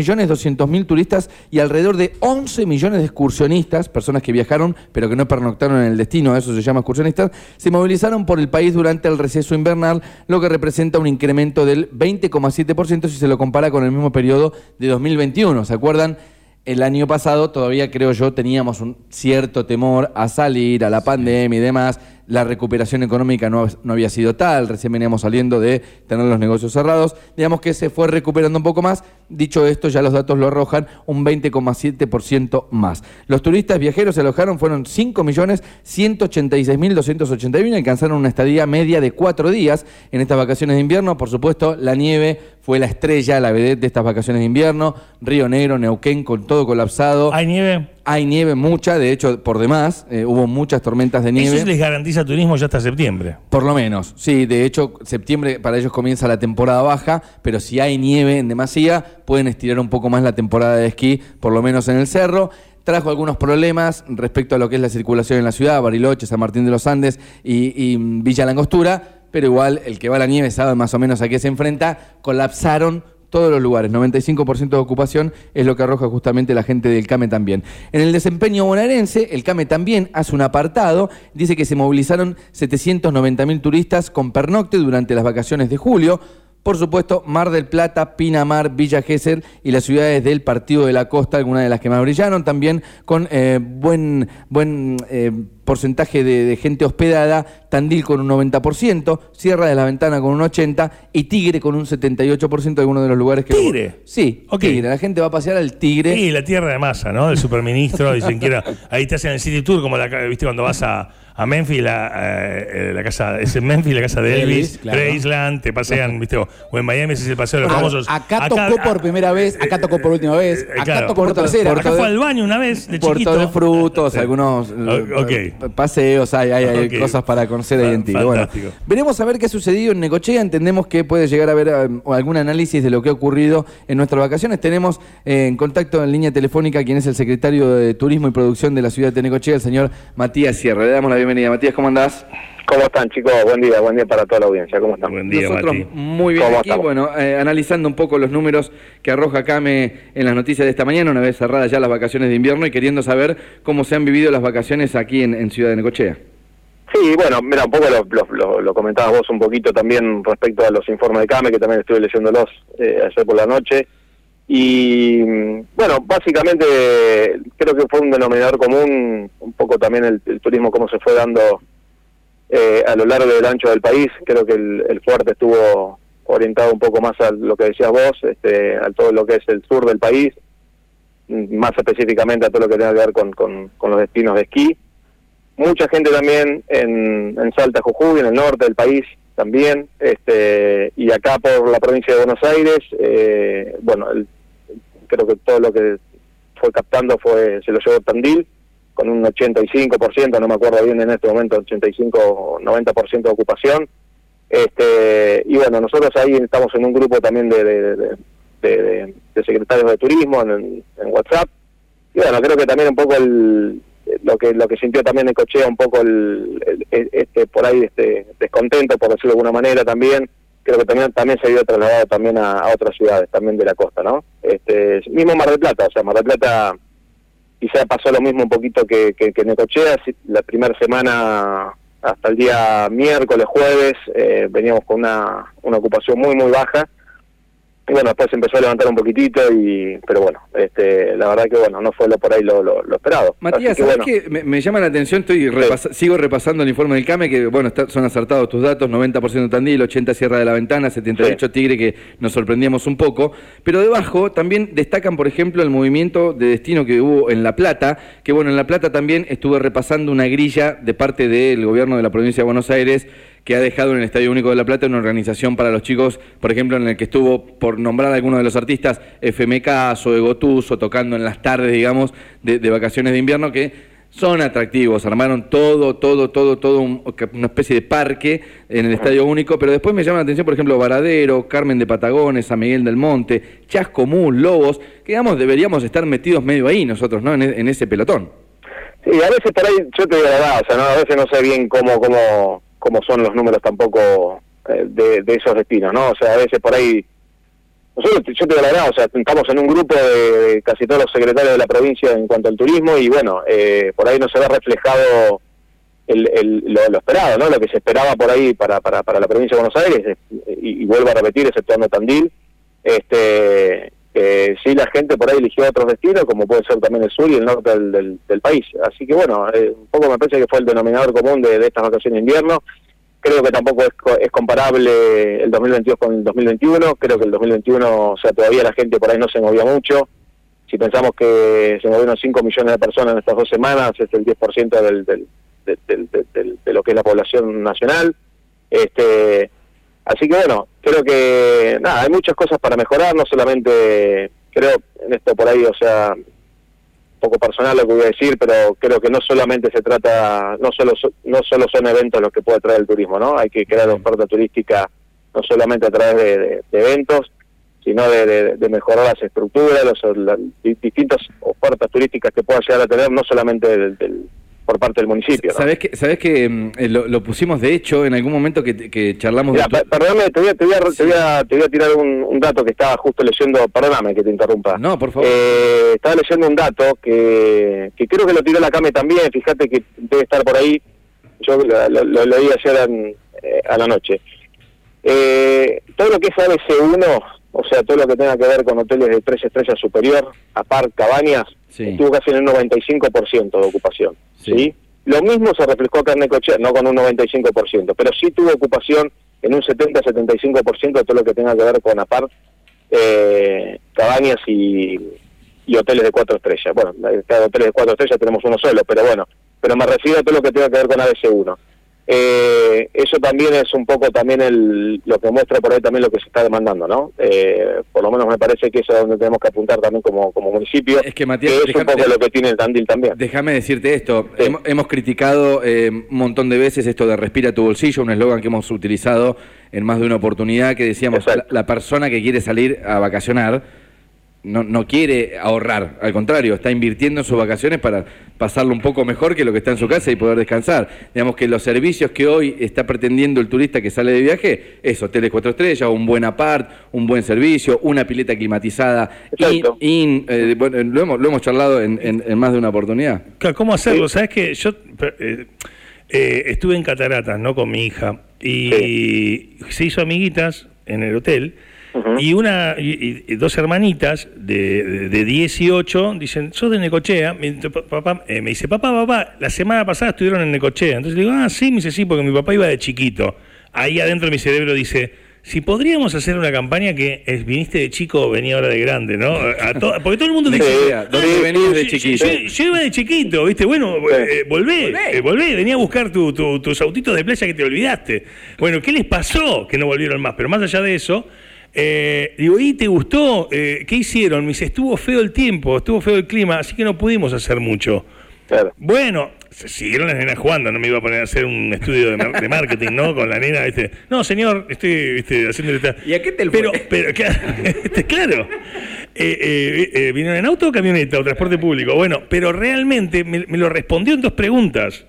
5.200.000 turistas y alrededor de 11 millones de excursionistas, personas que viajaron pero que no pernoctaron en el destino, eso se llama excursionistas, se movilizaron por el país durante el receso invernal, lo que representa un incremento del 20,7% si se lo compara con el mismo periodo de 2021. ¿Se acuerdan? El año pasado todavía creo yo teníamos un cierto temor a salir, a la pandemia y demás. La recuperación económica no, había sido tal, recién veníamos saliendo de tener los negocios cerrados. Digamos que se fue recuperando un poco más. Dicho esto, ya los datos lo arrojan un 20,7% más. Los turistas viajeros se alojaron fueron 5.186.281 y alcanzaron una estadía media de cuatro días en estas vacaciones de invierno. Por supuesto, la nieve fue la estrella, la vedette de estas vacaciones de invierno. Río Negro, Neuquén, con todo colapsado. ¿Hay nieve? Hay nieve mucha, de hecho, por demás, eh, hubo muchas tormentas de nieve. Eso les garantiza turismo ya hasta septiembre. Por lo menos, sí, de hecho, septiembre para ellos comienza la temporada baja, pero si hay nieve en demasía, pueden estirar un poco más la temporada de esquí, por lo menos en el cerro. Trajo algunos problemas respecto a lo que es la circulación en la ciudad, Bariloche, San Martín de los Andes y, y Villa Langostura, pero igual el que va a la nieve sabe más o menos a qué se enfrenta, colapsaron todos los lugares, 95% de ocupación es lo que arroja justamente la gente del CAME también. En el desempeño bonaerense, el CAME también hace un apartado, dice que se movilizaron 790.000 turistas con pernocte durante las vacaciones de julio. Por supuesto, Mar del Plata, Pinamar, Villa Gesell y las ciudades del Partido de la Costa, algunas de las que más brillaron, también con eh, buen, buen eh, porcentaje de, de gente hospedada, Tandil con un 90%, Sierra de la Ventana con un 80% y Tigre con un 78% de algunos de los lugares que... ¿Tigre? Sí, Ok. Tigre. La gente va a pasear al Tigre. Sí, la tierra de masa, ¿no? Del superministro. Dicen que era. Ahí te hacen el City Tour, como la, viste cuando vas a, a Memphis, la, eh, la casa. Es en Memphis, la casa de Elvis, claro. Graceland, te pasean, viste, o o en Miami ese es el paseo de los famosos. acá tocó por primera vez, acá tocó por última vez, eh, acá claro. tocó por tercera. Acá fue al baño una vez, de Puerto chiquito. de frutos, algunos eh, paseos, hay, hay, hay cosas para conocer ahí en Tigre. Bueno, veremos a ver qué ha sucedido en Necochea. Entendemos que puede llegar a haber eh, algún análisis de lo que ha ocurrido en nuestras vacaciones. Tenemos eh, en contacto en línea telefónica quien es el secretario de Turismo y Producción de la ciudad de Necochea, el señor Matías Sierra. Le damos la bienvenida. Matías, ¿cómo andás? ¿Cómo están, chicos? Buen día, buen día para toda la audiencia. ¿Cómo están? Buen día, Nosotros Mati. muy bien ¿Cómo aquí, estamos? bueno, eh, analizando un poco los números que arroja Came en las noticias de esta mañana, una vez cerradas ya las vacaciones de invierno y queriendo saber cómo se han vivido las vacaciones aquí en, en Ciudad de Necochea. Sí, bueno, mira, un poco lo, lo, lo- lo comentabas vos un poquito también respecto a los informes de CAME, que también estuve leyéndolos eh, ayer por la noche. Y bueno, básicamente creo que fue un denominador común, un poco también el, turismo, cómo se fue dando eh, a lo largo del ancho del país. Creo que el, el fuerte estuvo orientado un poco más a lo que decías vos, este, a todo lo que es el sur del país, más específicamente a todo lo que tenga que ver con, con, con los destinos de esquí. Mucha gente también en, en Salta, Jujuy, en el norte del país también, este, y acá por la provincia de Buenos Aires, eh, bueno, el- creo que todo lo que fue captando fue se lo llevó Tandil con un 85%, no me acuerdo bien en este momento, 85 o 90% de ocupación. Este, y bueno, nosotros ahí estamos en un grupo también de, de, de- secretarios de turismo en, WhatsApp. Y bueno, creo que también un poco el, lo que lo que sintió también Necochea un poco el- el- este por ahí este descontento por decirlo de alguna manera también creo que también también se vio trasladado también a, a otras ciudades también de la costa no este mismo Mar del Plata o sea Mar del Plata quizá pasó lo mismo un poquito que, que, que Necochea la primera semana hasta el día miércoles jueves eh, veníamos con una, una ocupación muy muy baja y bueno, después empezó a levantar un poquitito, y pero bueno, este, la verdad que bueno, no fue lo por ahí lo, lo, lo esperado. Matías, que, ¿sabes bueno, qué? Me, me llama la atención, estoy repasa- sigo repasando el informe del CAME, que bueno, está- son acertados tus datos, 90% Tandil, 80 Sierra de la Ventana, 78 Tigre, que nos sorprendíamos un poco, pero debajo también destacan, por ejemplo, el movimiento de destino que hubo en La Plata, que bueno, en La Plata también estuve repasando una grilla de parte del gobierno de la provincia de Buenos Aires, que ha dejado en el Estadio Único de La Plata una organización para los chicos, por ejemplo, en el que estuvo, por nombrar a algunos de los artistas, FMK, Zoe Gotuso, tocando en las tardes, digamos, de, de vacaciones de invierno, que son atractivos, armaron todo, todo, todo, todo, un- una especie de parque en el Estadio Único, pero después me llama la atención, por ejemplo, Varadero, Carmen de Patagones, San Miguel del Monte, Chascomún, Lobos, que digamos deberíamos estar metidos medio ahí nosotros, ¿no? En, e- en ese pelotón. sí, a veces por ahí, yo te digo la verdad, o sea, no, a veces no sé bien cómo, cómo, cómo son los números tampoco eh, de, de esos destinos, ¿no? O sea, a veces por ahí, nosotros, yo te la verdad, o sea, estamos en un grupo de, casi todos los secretarios de la provincia en cuanto al turismo, y bueno, eh, por ahí no se ve reflejado el, el- lo, lo esperado, ¿no? Lo que se esperaba por ahí para, para, para la provincia de Buenos Aires, y, y vuelvo a repetir, exceptuando Tandil, este, eh, sí la gente por ahí eligió otros destinos, como puede ser también el sur y el norte del, del, del país. Así que bueno, eh, un poco me parece que fue el denominador común de, estas vacaciones de invierno. Creo que tampoco es, es comparable el 2022 con el 2021. Creo que el 2021, o sea, todavía la gente por ahí no se movía mucho. Si pensamos que se movieron 5 millones de personas en estas dos semanas, es el 10% del, del, del- del- del- del- de lo que es la población nacional. Este, así que bueno, creo que nada, hay muchas cosas para mejorar, no solamente creo en esto por ahí, o sea, un poco personal lo que voy a decir, pero creo que no solamente se trata, no solo so- no solo son eventos los que puede traer el turismo, ¿no? Hay que crear oferta turística no solamente a través de, de- de eventos, sino de, de- de mejorar las estructuras, los, las di- distintas ofertas turísticas que pueda llegar a tener, no solamente del- del- por parte del municipio. ¿no? ¿Sabés que, sabés que mm, eh, lo, lo pusimos de hecho en algún momento que, que charlamos Mira, de tu- per- perdóname, te voy a, te voy a, te voy a, te voy a tirar un, un dato que estaba justo leyendo, perdóname que te interrumpa. No, por favor. Eh, estaba leyendo un dato que, que creo que lo tiró la Came también, fíjate que debe estar por ahí, yo lo, leí ayer en- eh, a la noche. Eh, todo lo que es ABC1, o sea, todo lo que tenga que ver con hoteles de tres estrellas superior, apart, cabañas, Sí. estuvo casi en un 95% de ocupación. Sí. ¿sí? Lo mismo se reflejó acá en Necochea, no con un 95%, pero sí tuvo ocupación en un 70-75% de todo lo que tenga que ver con apart, eh, cabañas y, y hoteles de cuatro estrellas. Bueno, cada hoteles de cuatro estrellas tenemos uno solo, pero bueno, pero me refiero a todo lo que tenga que ver con ABC1. Eh, eso también es un poco también el, lo que muestra por ahí también lo que se está demandando, ¿no? Eh, por lo menos me parece que eso es donde tenemos que apuntar también como, como municipio. Es que, Matías, es un déjame- poco lo que tiene el Tandil también. Déjame decirte esto, Sí. hemos, hemos criticado eh, un montón de veces esto de respira tu bolsillo, un eslogan que hemos utilizado en más de una oportunidad que decíamos, la persona que quiere salir a vacacionar no, no quiere ahorrar, al contrario, está invirtiendo en sus vacaciones para pasarlo un poco mejor que lo que está en su casa y poder descansar. Digamos que los servicios que hoy está pretendiendo el turista que sale de viaje es hoteles cuatro estrellas, un buen apart, un buen servicio, una pileta climatizada. In- Exacto. in- eh, bueno, lo, hemos, lo hemos charlado en, en- en más de una oportunidad. Claro, ¿Cómo hacerlo? Sabes que yo eh, eh, estuve en Cataratas, ¿no? Con mi hija. Y se hizo amiguitas en el hotel. Y una y, y dos hermanitas de, de, de 10 y 8 dicen, sos de Necochea. Mi pa- papá, eh, me dice, papá, papá, la semana pasada estuvieron en Necochea. Entonces le digo, ah, sí, me dice, sí, porque mi papá iba de chiquito. Ahí adentro de mi cerebro dice, si podríamos hacer una campaña que es, viniste de chico, venía ahora de grande, ¿no? A to- porque todo el mundo Sí, dice, ¿dónde venís de chiquito? Yo, yo iba de chiquito, ¿viste? Bueno, eh, volvé, eh, volvé, venía a buscar tu- tu- tus autitos de playa que te olvidaste. Bueno, ¿qué les pasó que no volvieron más? Pero más allá de eso, eh, digo, ¿y te gustó? Eh, ¿Qué hicieron? Me dice, estuvo feo el tiempo, estuvo feo el clima, así que no pudimos hacer mucho. Claro. Bueno, se siguieron las nenas jugando, no me iba a poner a hacer un estudio de, mar- de marketing, ¿no? Con la nena, ¿viste? No, señor, estoy ¿viste? haciendo esta... ¿Y a qué te pero, fue? pero, claro, este, claro. eh, eh, eh, ¿vinieron en auto o camioneta o transporte público? Bueno, pero realmente me, me lo respondió en dos preguntas.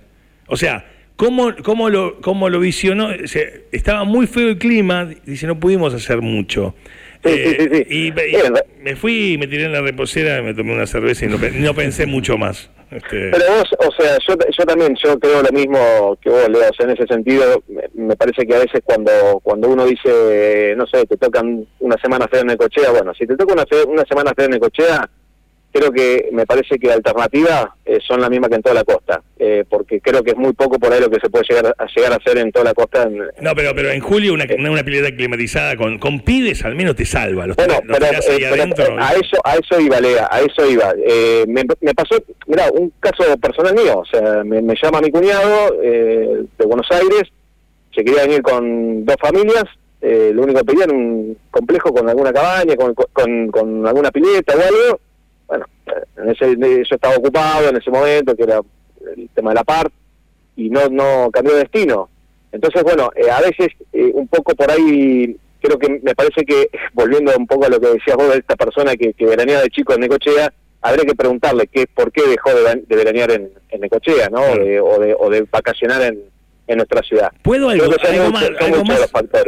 O sea, ¿cómo, cómo, lo, cómo lo visionó? O sea, estaba muy feo el clima, dice, no pudimos hacer mucho. Sí, sí, sí, sí. Y, me fui, me tiré en la reposera, me tomé una cerveza y no, no pensé mucho más. Este, Pero vos, o sea, yo, yo también, yo creo lo mismo que vos, Leo, o sea, en ese sentido, me, me parece que a veces cuando cuando uno dice, no sé, te tocan una semana fea en Necochea, bueno, si te toca una, fe- una semana fea en Necochea, creo que me parece que alternativas eh, son la misma que en toda la costa, eh, porque creo que es muy poco por ahí lo que se puede llegar a, llegar a hacer en toda la costa. en- no, pero, pero en julio una, una, una pileta climatizada con, con pibes al menos te salva. Los, Bueno, tirás- los pero, tirás ahí eh, adentro. eh, a eso a eso iba, Lea, a eso iba. Eh, me, me pasó, mira, un caso personal mío, o sea, me, me llama mi cuñado eh, de Buenos Aires, se quería venir con dos familias, eh, lo único que pedían un complejo con alguna cabaña, con, con, con alguna pileta o algo. Bueno, eh, en ese, yo estaba ocupado en ese momento, que era el tema de la par, y no no cambió de destino. Entonces, bueno, eh, a veces eh, un poco por ahí, creo que me parece que, volviendo un poco a lo que decías vos de esta persona que, que de chico en Necochea, habría que preguntarle qué, por qué dejó de, de veranear en, en Necochea, ¿no? O, de, o, de, o de vacacionar en, en nuestra ciudad. ¿Puedo algo, más? algo.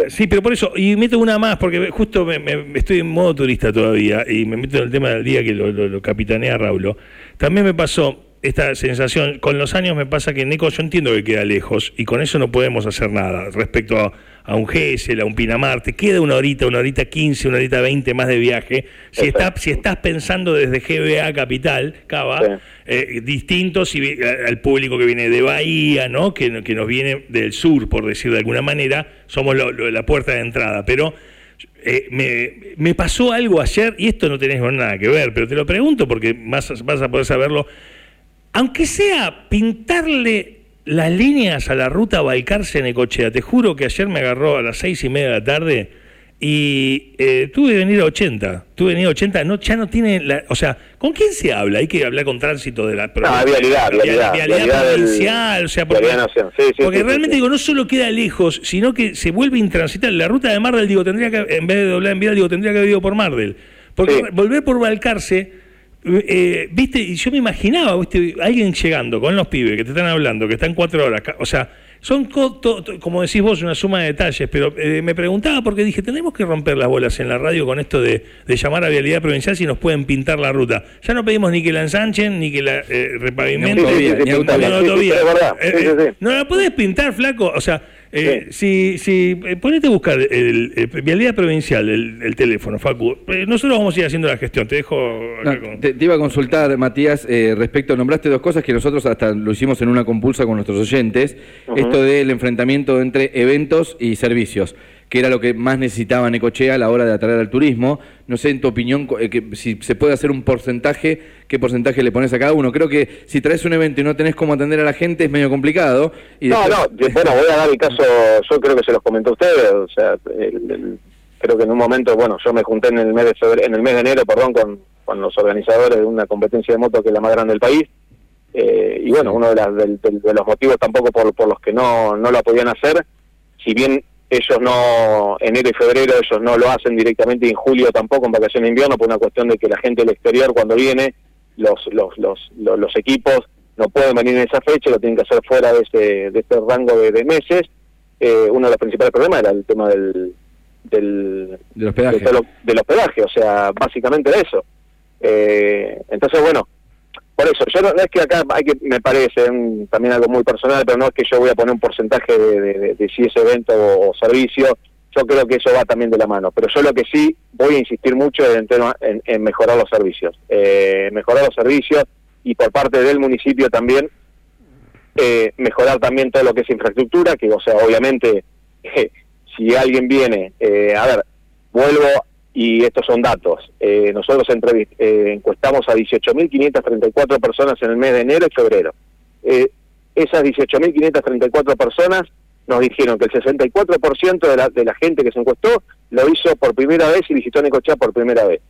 Sí, pero por eso, y meto una más, porque justo me, me- estoy en modo turista todavía, y me meto en el tema del día que lo, lo- lo capitanea Raulo. También me pasó esta sensación, con los años me pasa que Neco yo entiendo que queda lejos, y con eso no podemos hacer nada respecto a, a un GESEL, a un Pinamar, te queda una horita, una horita 15, una horita 20 más de viaje. Si, está, si estás pensando desde GBA Capital, Cava, Sí. eh, vi- a- al público que viene de Bahía, ¿no? Que, que nos viene del sur, por decir de alguna manera, somos lo- lo- la puerta de entrada. Pero eh, me, me pasó algo ayer, y esto no tenés nada que ver, pero te lo pregunto porque vas, vas a poder saberlo. Aunque sea pintarle las líneas a la ruta Balcarce-Necochea, te juro que ayer me agarró a las seis y media de la tarde y eh, tuve que venir a 80. Tuve que venir a 80, no, ya no tiene. La, o sea, ¿con quién se habla? Hay que hablar con tránsito de la No, vialidad, vialidad, vialidad del- provincial, o sea, porque, vialidad nacional. Sí, sí, porque sí, realmente digo, no solo queda lejos, sino que se vuelve intransitable. La ruta de Mardel, digo, tendría que, en vez de doblar en Vidal, digo, tendría que haber ido por Mardel. Porque volver por Balcarce, eh, viste, y yo me imaginaba, viste, alguien llegando con los pibes que te están hablando, que están cuatro horas, o sea, son, como decís vos, una suma de detalles, pero eh, me preguntaba porque dije, tenemos que romper las bolas en la radio con esto de, de llamar a Vialidad Provincial si nos pueden pintar la ruta. Ya no pedimos ni que la ensanchen, ni que la eh, repavimenten, no. Eh, eh, no la podés pintar, flaco. O sea, eh, si, si eh, ponete a buscar el, el- Vialidad Provincial, el, el teléfono, Facu. Eh, nosotros vamos a ir haciendo la gestión. Te dejo. No, acá con- te, te iba a consultar, Matías, eh, respecto, nombraste dos cosas que nosotros hasta lo hicimos en una compulsa con nuestros oyentes, esto del enfrentamiento entre eventos y servicios, que era lo que más necesitaba Necochea a la hora de atraer al turismo. No sé, en tu opinión, eh, que si se puede hacer un porcentaje, ¿qué porcentaje le pones a cada uno? Creo que si traes un evento y no tenés cómo atender a la gente es medio complicado. Y No, después- no, de- bueno, voy a dar el caso, yo creo que se los comentó a ustedes, o sea, el- el- creo que en un momento, bueno, yo me junté en el mes de febrero- en el mes de enero, perdón, con, con los organizadores de una competencia de moto que es la más grande del país, eh, y bueno, uno de, las, del- de los motivos tampoco por, por los que no, no lo podían hacer, si bien ellos no, enero y febrero ellos no lo hacen directamente y en julio tampoco en vacaciones de invierno por una cuestión de que la gente del exterior cuando viene, los, los, los, los, los equipos no pueden venir en esa fecha, lo tienen que hacer fuera de ese, de este rango de, de meses. Eh, uno de los principales problemas era el tema del, del, del hospedaje. de todo lo- del hospedaje, o sea, básicamente de eso. Eh, entonces, bueno, por eso, yo no, no es que acá hay que, me parece un- también algo muy personal, pero no es que yo voy a poner un porcentaje de, de- si es evento o, servicio, yo creo que eso va también de la mano, pero yo lo que sí voy a insistir mucho en, en, en mejorar los servicios, eh, mejorar los servicios y por parte del municipio también eh, mejorar también todo lo que es infraestructura, que o sea, obviamente, si alguien viene, eh, a ver, vuelvo y estos son datos, eh, nosotros eh, encuestamos a 18.534 personas en el mes de enero y febrero. Eh, esas 18.534 personas nos dijeron que el 64% de la, de la gente que se encuestó lo hizo por primera vez y visitó Necochea por primera vez.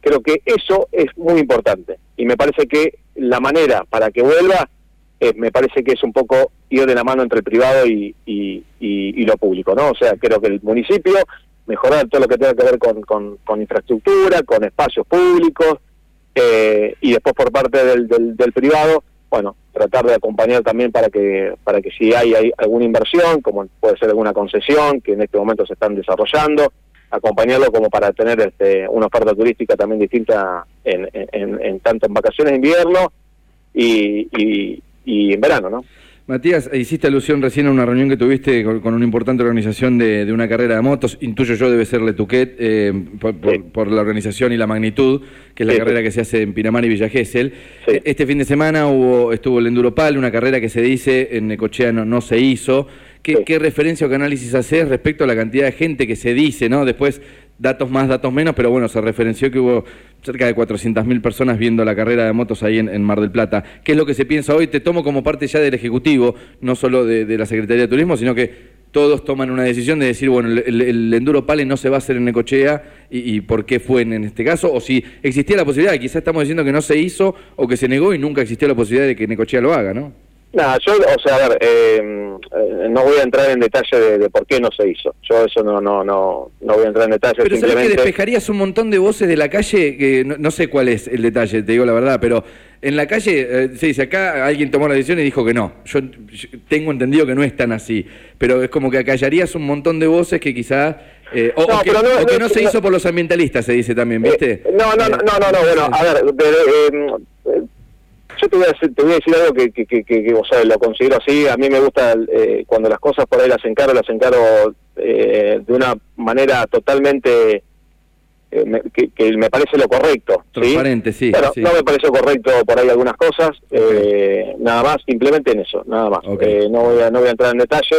Creo que eso es muy importante y me parece que la manera para que vuelva eh, me parece que es un poco ir de la mano entre el privado y, y, y- y lo público, ¿no? O sea, creo que el municipio mejorar todo lo que tenga que ver con, con, infraestructura, con espacios públicos, eh, y después por parte del, del, del privado, bueno, tratar de acompañar también para que para que si hay, hay alguna inversión, como puede ser alguna concesión que en este momento se están desarrollando, acompañarlo como para tener este, una oferta turística también distinta en, en, en tanto en vacaciones de invierno y, y, y en verano, ¿no? Matías, hiciste alusión recién a una reunión que tuviste con, con una importante organización de, de, una carrera de motos. Intuyo yo debe ser Letuquet, eh, por, por, Sí. por la organización y la magnitud, que es la Sí, carrera que se hace en Pinamar y Villa Gesell. Sí. Eh, Este fin de semana hubo, estuvo el Enduropal, una carrera que se dice en Necochea no, no se hizo. ¿Qué, Sí. ¿Qué referencia o qué análisis haces respecto a la cantidad de gente que se dice, ¿no? Después, datos más, datos menos, pero bueno, se referenció que hubo cerca de 400.000 personas viendo la carrera de motos ahí en, en Mar del Plata. ¿Qué es lo que se piensa hoy? Te tomo como parte ya del Ejecutivo, no solo de, de la Secretaría de Turismo, sino que todos toman una decisión de decir, bueno, el, el- el Enduro Pale no se va a hacer en Necochea y, y por qué fue en, en este caso, o si existía la posibilidad, quizás estamos diciendo que no se hizo o que se negó y nunca existió la posibilidad de que Necochea lo haga, ¿no? Nada, yo, o sea, a ver, eh, eh, no voy a entrar en detalle de, de por qué no se hizo. Yo eso no no no no voy a entrar en detalle. Pero sabes que simplemente despejarías un montón de voces de la calle, que no, no sé cuál es el detalle, te digo la verdad, pero en la calle eh, se dice, acá alguien tomó la decisión y dijo que no. Yo, yo tengo entendido que no es tan así, pero es como que acallarías un montón de voces que quizás... eh, o, No, o que, no- o que no- no se hizo por los ambientalistas, se dice también, ¿viste? Eh, no, no, no, no, no, no, bueno, a ver, pero, eh, yo te voy, a decir, te voy a decir algo que, que, que, que, que, o sea, lo considero así. A mí me gusta eh, cuando las cosas por ahí las encaro, las encaro eh, de una manera totalmente eh, me- que, que me parece lo correcto. Transparente, sí, sí. no me pareció correcto por ahí algunas cosas, eh, nada más, simplemente en eso, nada más. No, voy a, no voy a entrar en detalle.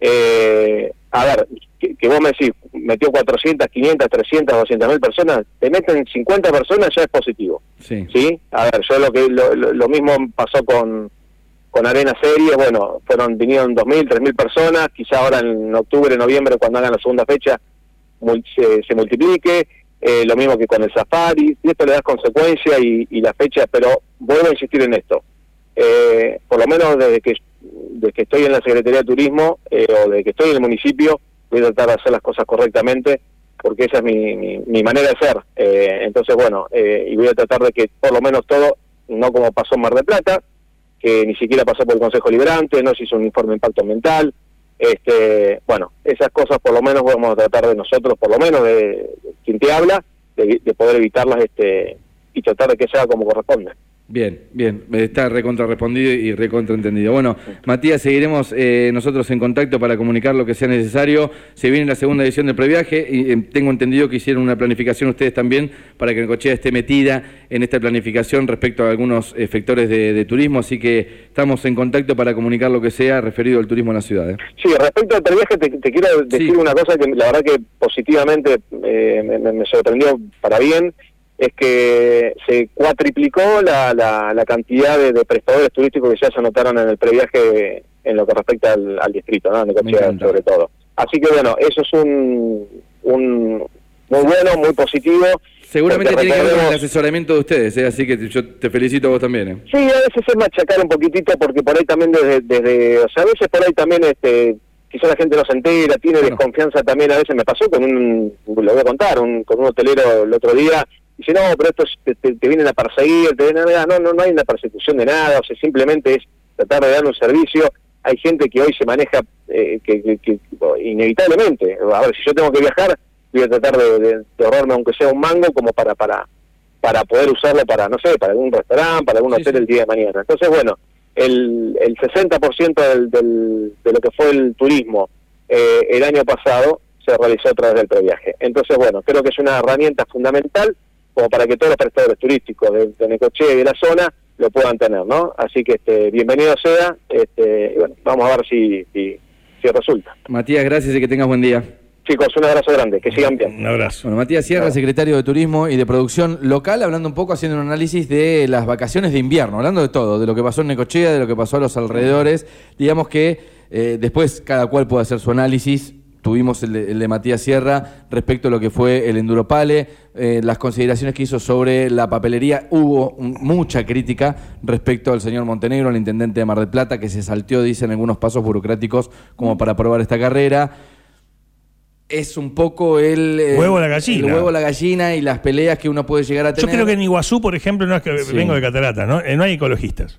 Eh, a ver, que, que vos me decís, metió 400, 500, 300, 200 mil personas, te meten 50 personas ya es positivo. Sí. ¿sí? A ver, yo lo que lo, lo- mismo pasó con, con Arena Series, bueno, fueron vinieron 2.000, 3.000 personas, quizá ahora en octubre, noviembre, cuando hagan la segunda fecha, se, se multiplique, eh, lo mismo que con el Safari, y esto le das consecuencia y, y la fecha, pero vuelvo a insistir en esto, eh, por lo menos desde que, desde que estoy en la Secretaría de Turismo eh, o desde que estoy en el municipio, voy a tratar de hacer las cosas correctamente, porque esa es mi, mi, mi manera de ser. Eh, entonces, bueno, eh, y voy a tratar de que por lo menos todo, no como pasó en Mar del Plata, que ni siquiera pasó por el Consejo Liberante, no se hizo un informe de impacto ambiental. Este, bueno, esas cosas por lo menos vamos a tratar de nosotros, por lo menos de quien te habla, de, de poder evitarlas este, y tratar de que sea como corresponde. Bien, bien, está recontra respondido y recontra entendido. Bueno, Matías, seguiremos eh, nosotros en contacto para comunicar lo que sea necesario. Se viene la segunda edición del previaje y eh, tengo entendido que hicieron una planificación ustedes también para que Necochea esté metida en esta planificación respecto a algunos eh, sectores de, de turismo, así que estamos en contacto para comunicar lo que sea referido al turismo en la ciudad. ¿eh? Sí, respecto al previaje, te, te quiero decir Sí. una cosa que la verdad que positivamente eh, me sorprendió para bien, es que se cuatriplicó la, la, la cantidad de, de prestadores turísticos que ya se anotaron en el previaje en lo que respecta al, al distrito, ¿no? En Necochea, sobre todo. Así que bueno, eso es un, un muy bueno, muy positivo. Seguramente tiene que ver con el asesoramiento de ustedes, ¿eh? así que yo te felicito a vos también. ¿eh? Sí, a veces es machacar un poquitito porque por ahí también desde, desde o sea, a veces por ahí también este quizá la gente no se entera, tiene Bueno. desconfianza también, a veces me pasó con un, lo voy a contar, un, con un hotelero el otro día, dice, no, pero esto es- te, te- te vienen a perseguir, te vienen a... No, no, no hay una persecución de nada, o sea, simplemente es tratar de dar un servicio. Hay gente que hoy se maneja eh, que, que- que- inevitablemente, a ver, si yo tengo que viajar, voy a tratar de, de- de ahorrarme aunque sea un mango como para... para para poder usarlo para, no sé, para algún restaurante, para algún Sí, hotel sí. el día de mañana. Entonces, bueno, el, el 60% del, del, de lo que fue el turismo eh, el año pasado se realizó a través del previaje. Entonces, bueno, creo que es una herramienta fundamental como para que todos los prestadores turísticos de, de Necochea y de la zona lo puedan tener, ¿no? Así que este, bienvenido sea, este, y bueno, vamos a ver si, si, si resulta. Matías, gracias y que tengas buen día. Chicos, un abrazo grande, que sigan bien. Un abrazo. Bueno, Matías Sierra, secretario de Turismo y de Producción Local, hablando un poco, haciendo un análisis de las vacaciones de invierno, hablando de todo, de lo que pasó en Necochea, de lo que pasó a los alrededores. Digamos que eh, después cada cual puede hacer su análisis. Tuvimos el de, el de Matías Sierra respecto a lo que fue el Enduropale, eh, las consideraciones que hizo sobre la papelería. Hubo un- mucha crítica respecto al señor Montenegro, el intendente de Mar del Plata, que se salteó, dicen, algunos pasos burocráticos como para aprobar esta carrera. es un poco el... eh, Huevo a la gallina. El huevo a la gallina y las peleas que uno puede llegar a Yo tener. creo que en Iguazú, por ejemplo, no es que Sí. vengo de Catarata, ¿no? Eh, no hay ecologistas.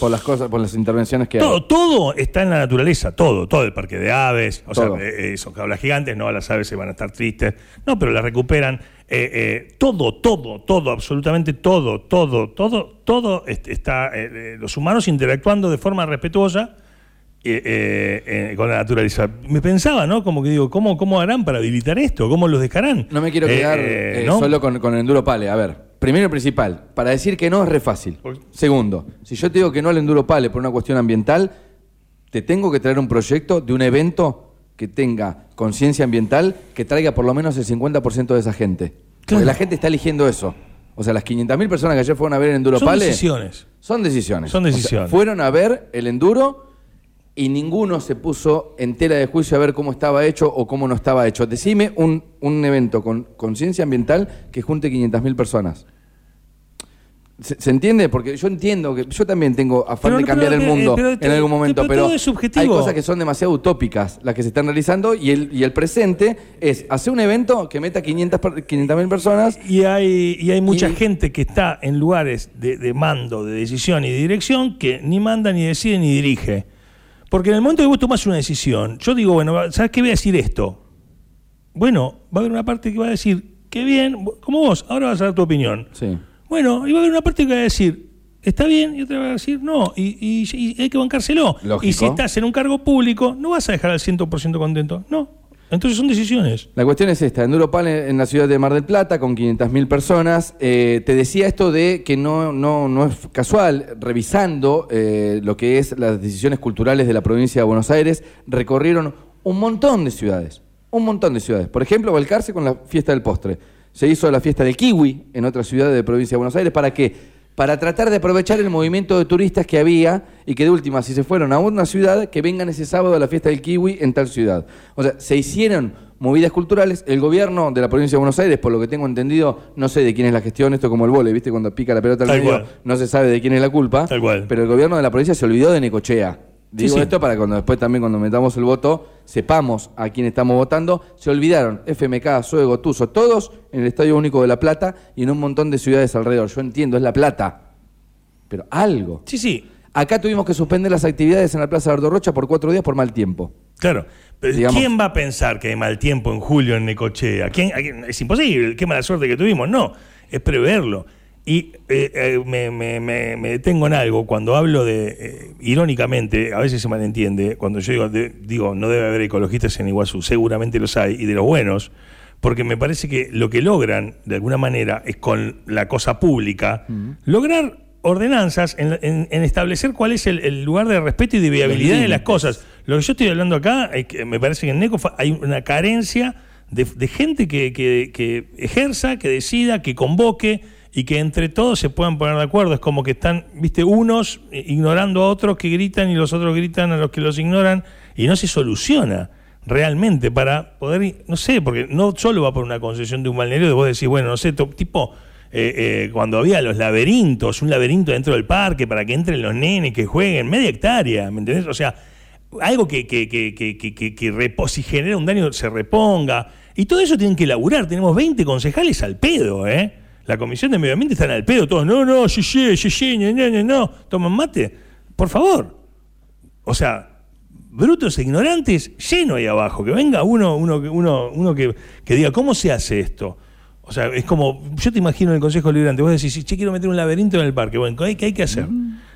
Por las cosas, por las intervenciones que hay. Todo, todo está en la naturaleza, todo, todo el parque de aves, o Todo. sea, eh, eh, son jaulas gigantes, no, las aves se van a estar tristes, no, pero las recuperan, eh, eh, todo, todo, todo, absolutamente todo, todo, todo, todo est- está, eh, los humanos interactuando de forma respetuosa con la naturaleza. Me pensaba, ¿no? Como que digo, ¿cómo, cómo harán para habilitar esto? ¿Cómo los dejarán? No me quiero quedar ¿no? solo con, con el enduro pale. A ver, primero y principal, para decir que no es re fácil. Segundo, si yo te digo que no al enduro pale por una cuestión ambiental, te tengo que traer un proyecto de un evento que tenga conciencia ambiental, que traiga por lo menos el 50% de esa gente. Claro. Porque la gente está eligiendo eso. O sea, las 500.000 personas que ayer fueron a ver el enduro Son pale. decisiones. Son decisiones. Son O sea, decisiones. fueron a ver el enduro y ninguno se puso en tela de juicio a ver cómo estaba hecho o cómo no estaba hecho. Decime un, un evento con conciencia ambiental que junte 500.000 personas. ¿Se, se entiende? Porque yo entiendo que yo también tengo afán Pero- de cambiar pero, el eh, mundo pero- en algún momento, pero pero, todo es subjetivo. hay cosas que son demasiado utópicas las que se están realizando y el, y el presente es hacer un evento que meta 500 per- 500.000 personas Y hay, y hay mucha Y- gente que está en lugares de, de mando, de decisión y de dirección que ni manda, ni decide, ni dirige. Porque en el momento que vos tomás una decisión, yo digo, bueno, ¿sabes qué voy a decir esto? Bueno, va a haber una parte que va a decir, qué bien, como vos, ahora vas a dar tu opinión. Sí. Bueno, y va a haber una parte que va a decir, está bien, y otra va a decir, no, y, y- y hay que bancárselo. Lógico. Y si estás en un cargo público, no vas a dejar al 100% contento. No. Entonces son decisiones. La cuestión es esta, Enduropal en la ciudad de Mar del Plata con 500.000 personas. Eh, te decía esto de que no, no, no es casual, revisando eh, lo que es las decisiones culturales de la provincia de Buenos Aires, recorrieron un montón de ciudades, un montón de ciudades. Por ejemplo, Balcarce con la fiesta del postre. Se hizo la fiesta del kiwi en otra ciudad de provincia de Buenos Aires. ¿Para qué? Para tratar de aprovechar el movimiento de turistas que había y que de última, si se fueron a una ciudad, que vengan ese sábado a la fiesta del kiwi en tal ciudad. O sea, se hicieron movidas culturales. El gobierno de la provincia de Buenos Aires, por lo que tengo entendido, no sé de quién es la gestión, esto como el vole, ¿viste? Cuando pica la pelota al medio, no se sabe de quién es la culpa. Tal cual. Pero el gobierno de la provincia se olvidó de Necochea. Digo sí. esto para cuando después también cuando metamos el voto, sepamos a quién estamos votando. Se olvidaron FMK, Suego, Tuzo, todos en el Estadio Único de La Plata y en un montón de ciudades alrededor. Yo entiendo, es La Plata. Pero algo. Sí, sí. Acá tuvimos que suspender las actividades en la Plaza Aldo Rocha por cuatro días por mal tiempo. Claro. Pero Digamos- ¿Quién va a pensar que hay mal tiempo en julio en Necochea? ¿Quién, a quién- es imposible. Qué mala suerte que tuvimos. No, es preverlo. Y eh, eh, me, me- me- me detengo en algo. Cuando hablo de, eh, irónicamente, a veces se malentiende, cuando yo digo, de- digo, no debe haber ecologistas en Iguazú, seguramente los hay, y de los buenos, porque me parece que lo que logran, de alguna manera, es con la cosa pública, lograr ordenanzas en, en- en establecer cuál es el, el lugar de respeto y de viabilidad de las cosas. Lo que yo estoy hablando acá es que me parece que en NECO hay una carencia de, de gente que, que- que ejerza, que decida, que convoque y que entre todos se puedan poner de acuerdo. Es como que están, viste, unos eh, ignorando a otros que gritan y los otros gritan a los que los ignoran y no se soluciona realmente para poder, no sé, porque no solo va por una concesión de un balneario de vos decís, bueno, no sé, tipo eh, eh, cuando había los laberintos, un laberinto dentro del parque para que entren los nenes, que jueguen, media hectárea, ¿me entendés? O sea, algo que, que, que, que, que, que- que repo- si genera un daño se reponga. Y todo eso tienen que laburar. Tenemos 20 concejales al pedo, ¿eh? La Comisión de Medio Ambiente están al pedo todos. No, no, sí, sí, sí, sí, no, no, no. Toman mate. Por favor. O sea, brutos e ignorantes lleno ahí abajo. Que venga uno, uno, que- uno, uno que, que diga, ¿cómo se hace esto? O sea, es como, yo te imagino en el Consejo Liberante, vos decís, che, quiero meter un laberinto en el parque. Bueno, ¿qué, hay que hacer?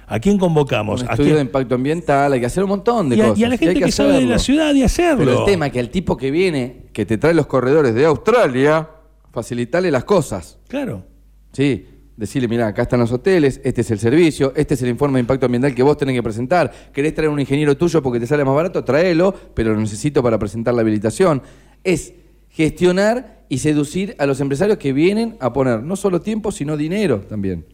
¿A quién convocamos? Un ¿A estudio quién- de impacto ambiental, hay que hacer un montón de y, a, cosas. y a la gente que, sabe de la ciudad y hacerlo. Pero el tema es que al tipo que viene, que te trae los corredores de Australia, facilitarle las cosas. Claro. Sí, decirle, mira, acá están los hoteles, este es el servicio, este es el informe de impacto ambiental que vos tenés que presentar. ¿Querés traer un ingeniero tuyo porque te sale más barato? Tráelo, pero lo necesito para presentar la habilitación. Es gestionar y seducir a los empresarios que vienen a poner no solo tiempo, sino dinero también.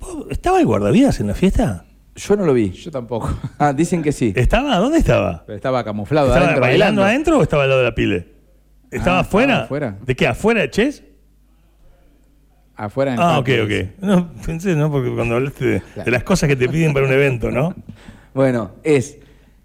¿Vos- ¿Estaba el guardavidas en la fiesta? Yo no lo vi. Yo tampoco. Ah, dicen que sí. ¿Estaba? ¿Dónde estaba? Pero estaba camuflado ¿Estaba adentro bailando bailando. adentro o estaba al lado de la pile? ¿Estaba Ah, afuera? estaba afuera. ¿De qué? ¿Afuera de Chess? Afuera en Ah, ok, ok. No, pensé, ¿no? Porque cuando hablaste de, de las cosas que te piden para un evento, ¿no? Bueno, es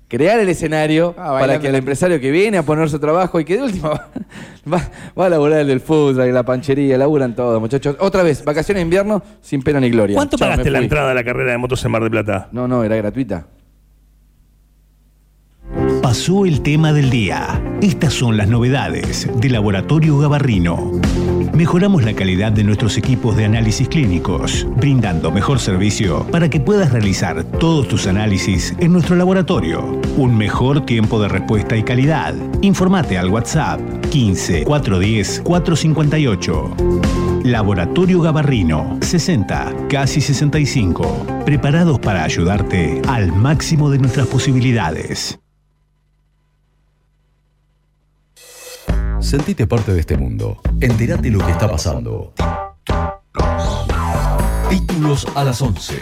crear el escenario Ah, para que el empresario que viene a poner su trabajo y que de última va, va- va a laburar el del fútbol, la panchería, laburan todo, muchachos. Otra vez, vacaciones de invierno sin pena ni gloria. ¿Cuánto Chao, pagaste la entrada a la carrera de motos en Mar del Plata? No, no, era gratuita. Pasó el tema del día. Estas son las novedades de Laboratorio Gabarrino. Mejoramos la calidad de nuestros equipos de análisis clínicos, brindando mejor servicio para que puedas realizar todos tus análisis en nuestro laboratorio. Un mejor tiempo de respuesta y calidad. Informate al WhatsApp 15 410 458. Laboratorio Gabarrino, 60, casi 65. Preparados para ayudarte al máximo de nuestras posibilidades. Sentite parte de este mundo. Entérate lo que está pasando. Títulos a las 11.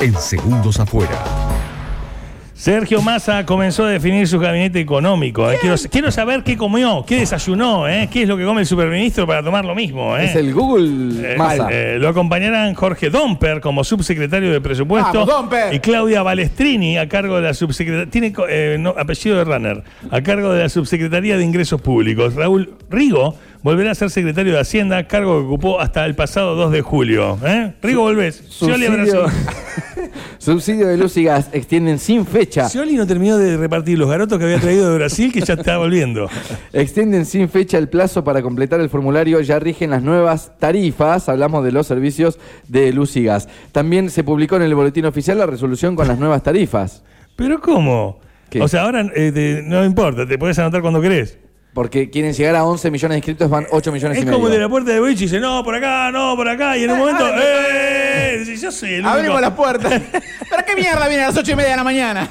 En segundos afuera. Sergio Massa comenzó a definir su gabinete económico. eh. Quiero, quiero saber qué comió, qué desayunó, eh, qué es lo que come el superministro para tomar lo mismo. eh. Es el Google Massa. lo acompañarán Jorge Domper como subsecretario de Presupuesto ¡Vamos, Domper! y Claudia Balestrini a cargo de la subsecretaría, tiene eh, no, apellido de Runner, a cargo de la subsecretaría de Ingresos Públicos. Raúl Rigo volverá a ser secretario de Hacienda, cargo que ocupó hasta el pasado 2 de julio. ¿eh? Rigo, volvés. Subsidio, subsidio de luz y gas extienden sin fecha. Scioli no terminó de repartir los garotos que había traído de Brasil, que ya está volviendo. Extienden sin fecha el plazo para completar el formulario. Ya rigen las nuevas tarifas. Hablamos de los servicios de luz y gas. También se publicó en el boletín oficial la resolución con las nuevas tarifas. ¿Pero cómo? ¿Qué? O sea, ahora eh, te- no importa, te puedes anotar cuando querés. Porque quieren llegar a 11 millones de inscritos, van 8 millones Es y medio. como de la puerta de Boliche y dice, no, por acá, no, por acá. Y en un momento, ¡eh! Dice, yo soy el único. Abrimos las puertas. ¿Pero qué mierda viene a las ocho y media de la mañana?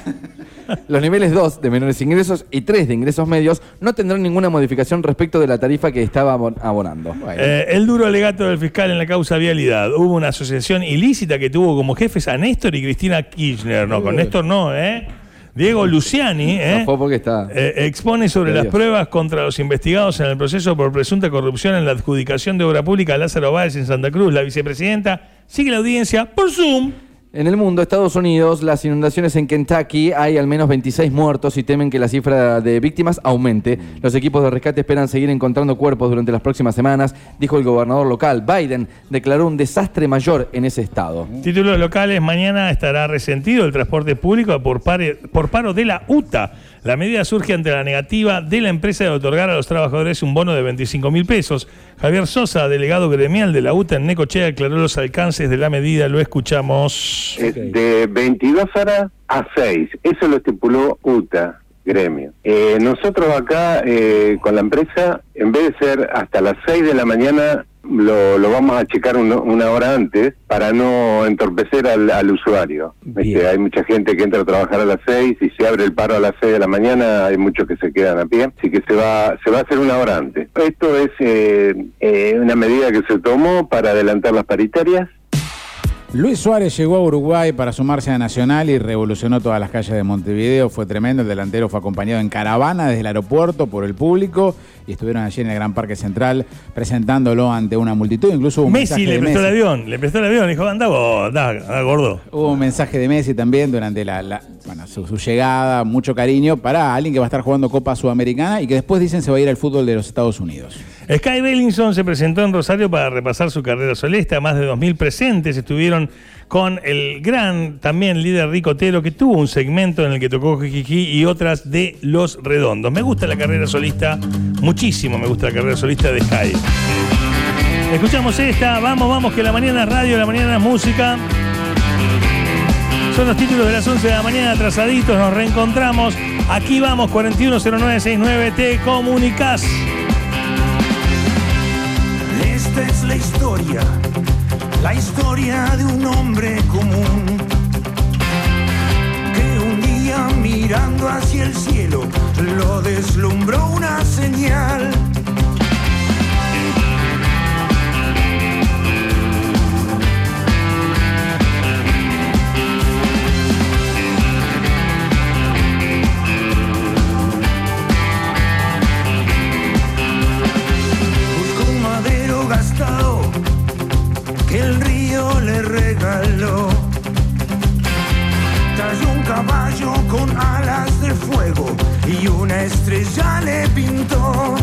Los niveles 2 de menores ingresos y 3 de ingresos medios no tendrán ninguna modificación respecto de la tarifa que estaba abon- abonando. Eh, el duro alegato del fiscal en la causa vialidad. Hubo una asociación ilícita que tuvo como jefes a Néstor y Cristina Kirchner. No, con Néstor no, ¿eh? Diego Luciani, ¿eh? Está. Eh, expone sobre las pruebas contra los investigados en el proceso por presunta corrupción en la adjudicación de obra pública a Lázaro Báez en Santa Cruz. La vicepresidenta sigue la audiencia por Zoom. En el mundo, Estados Unidos, las inundaciones en Kentucky, hay al menos 26 muertos y temen que la cifra de víctimas aumente. Los equipos de rescate esperan seguir encontrando cuerpos durante las próximas semanas, dijo el gobernador local. Biden declaró un desastre mayor en ese estado. Títulos locales, mañana estará resentido el transporte público por, paro de la UTA. La medida surge ante la negativa de la empresa de otorgar a los trabajadores un bono de 25 mil pesos. Javier Sosa, delegado gremial de la UTA en Necochea, aclaró los alcances de la medida. Lo escuchamos. Eh, De 22 horas a 6. Eso lo estipuló UTA, gremio. Eh, nosotros acá, eh, con la empresa, en vez de ser hasta las 6 de la mañana, lo, lo vamos a checar uno- una hora antes para no entorpecer al, al usuario. Este, hay mucha gente que entra a trabajar a las 6 y se abre el paro a las 6 de la mañana, hay muchos que se quedan a pie, así que se va, se va a hacer una hora antes. Esto es eh, eh, una medida que se tomó para adelantar las paritarias. Luis Suárez llegó a Uruguay para sumarse a Nacional y revolucionó todas las calles de Montevideo. Fue tremendo. El delantero fue acompañado en caravana desde el aeropuerto por el público y estuvieron allí en el Gran Parque Central presentándolo ante una multitud. Incluso hubo un Messi mensaje le de prestó el avión, le prestó el avión, dijo, anda vos, anda, anda, gordo. Hubo un mensaje de Messi también durante la, la- bueno, su, su llegada, mucho cariño para alguien que va a estar jugando Copa Sudamericana y que después dicen se va a ir al fútbol de los Estados Unidos. Sky Bellinson se presentó en Rosario para repasar su carrera solista. Más de 2.000 presentes estuvieron con el gran también líder Ricotero, que tuvo un segmento en el que tocó Jijiji y otras de Los Redondos. Me gusta la carrera solista, muchísimo me gusta la carrera solista de Sky. Escuchamos esta, vamos, vamos, que la mañana es radio, la mañana es música. Son los títulos de las 11 de la mañana atrasaditos, nos reencontramos. Aquí vamos, 410969, te comunicas. Esta es la historia, la historia de un hombre común que un día mirando hacia el cielo lo deslumbró una señal. le regaló. Cayó un caballo con alas de fuego y una estrella le pintó.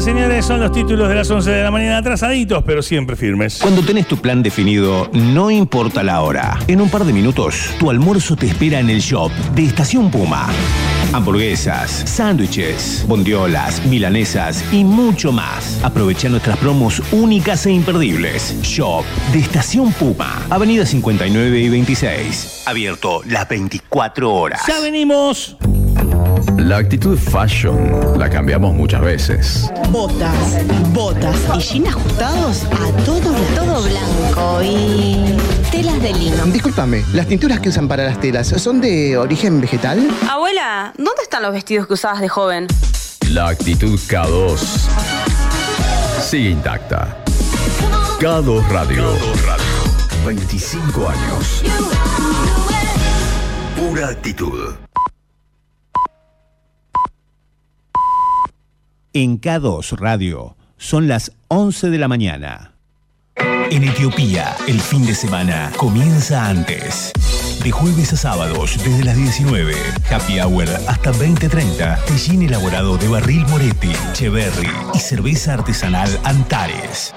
Señoras, señores, son los títulos de las 11 de la mañana atrasaditos, pero siempre firmes. Cuando tenés tu plan definido, no importa la hora. En un par de minutos, tu almuerzo te espera en el shop de Estación Puma. Hamburguesas, sándwiches, bondiolas, milanesas y mucho más. Aprovecha nuestras promos únicas e imperdibles. Shop de Estación Puma, Avenida 59 y 26. Abierto las 24 horas. Ya venimos. La actitud fashion la cambiamos muchas veces. Botas, botas y jeans ajustados a todo, todo blanco y telas de lino. Discúlpame, ¿las tinturas que usan para las telas son de origen vegetal? Abuela, ¿dónde están los vestidos que usabas de joven? La actitud K2 sigue intacta. K2 Radio. 25 años. Pura actitud. En K2 Radio son las 11 de la mañana. En Etiopía, el fin de semana comienza antes. De jueves a sábados, desde las 19. Happy Hour hasta 20.30. Tellín elaborado de barril Moretti, Cheverry y cerveza artesanal Antares.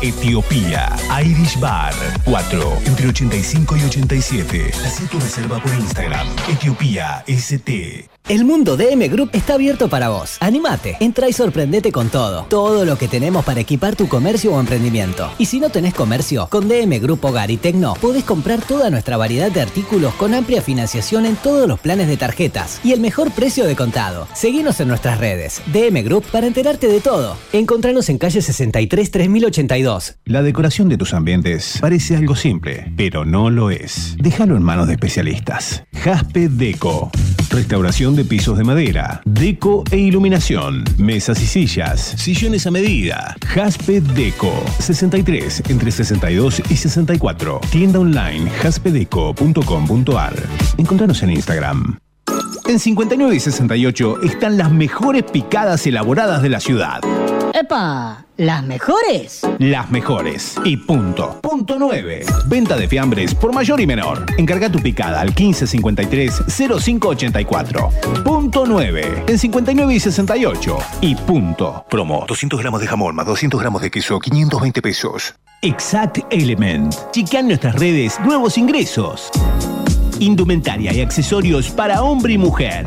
Etiopía, Irish Bar. 4. Entre 85 y 87. Haz tu reserva por Instagram. Etiopía ST. El mundo de M Group está abierto para vos. Animate, entra y sorprendete con todo. Todo lo que tenemos para equipar tu comercio o emprendimiento. Y si no tenés comercio, con DM Group Hogar y Tecno podés comprar toda nuestra variedad de artículos con amplia financiación en todos los planes de tarjetas y el mejor precio de contado. Seguinos en nuestras redes. DM Group para enterarte de todo. Encontranos en calle 63 3082. La decoración de tus ambientes parece algo simple, pero no lo es. Déjalo en manos de especialistas. Jaspe Deco. Restauración de pisos de madera, deco e iluminación, mesas y sillas, sillones a medida. Jaspe Deco. 63 entre 62 y 64. Tienda online jaspedeco.com.ar. Encontranos en Instagram. En 59 y 68 están las mejores picadas elaboradas de la ciudad. ¡Epa! ¿Las mejores? Las mejores. Y punto. Punto 9. Venta de fiambres por mayor y menor. Encarga tu picada al 1553-0584. Punto 9. En 59 y 68. Y punto. Promo. 200 gramos de jamón más 200 gramos de queso. 520 pesos. Exact Element. Chequean nuestras redes. Nuevos ingresos. Indumentaria y accesorios para hombre y mujer.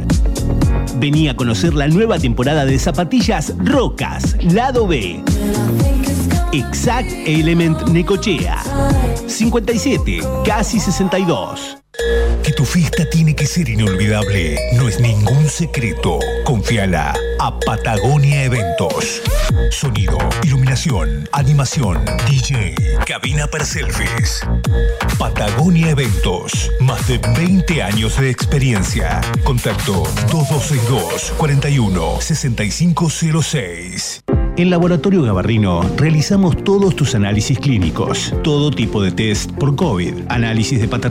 Vení a conocer la nueva temporada de zapatillas Rocas, lado B. Exact Element Necochea. 57, casi 62. Que tu fiesta tiene que ser inolvidable, no es ningún secreto. Confíala a Patagonia Eventos. Sonido, iluminación, animación, DJ, cabina para selfies. Patagonia Eventos, más de 20 años de experiencia. Contacto 2262 41 6506. En Laboratorio Gabarrino realizamos todos tus análisis clínicos, todo tipo de test por COVID, análisis de paternidad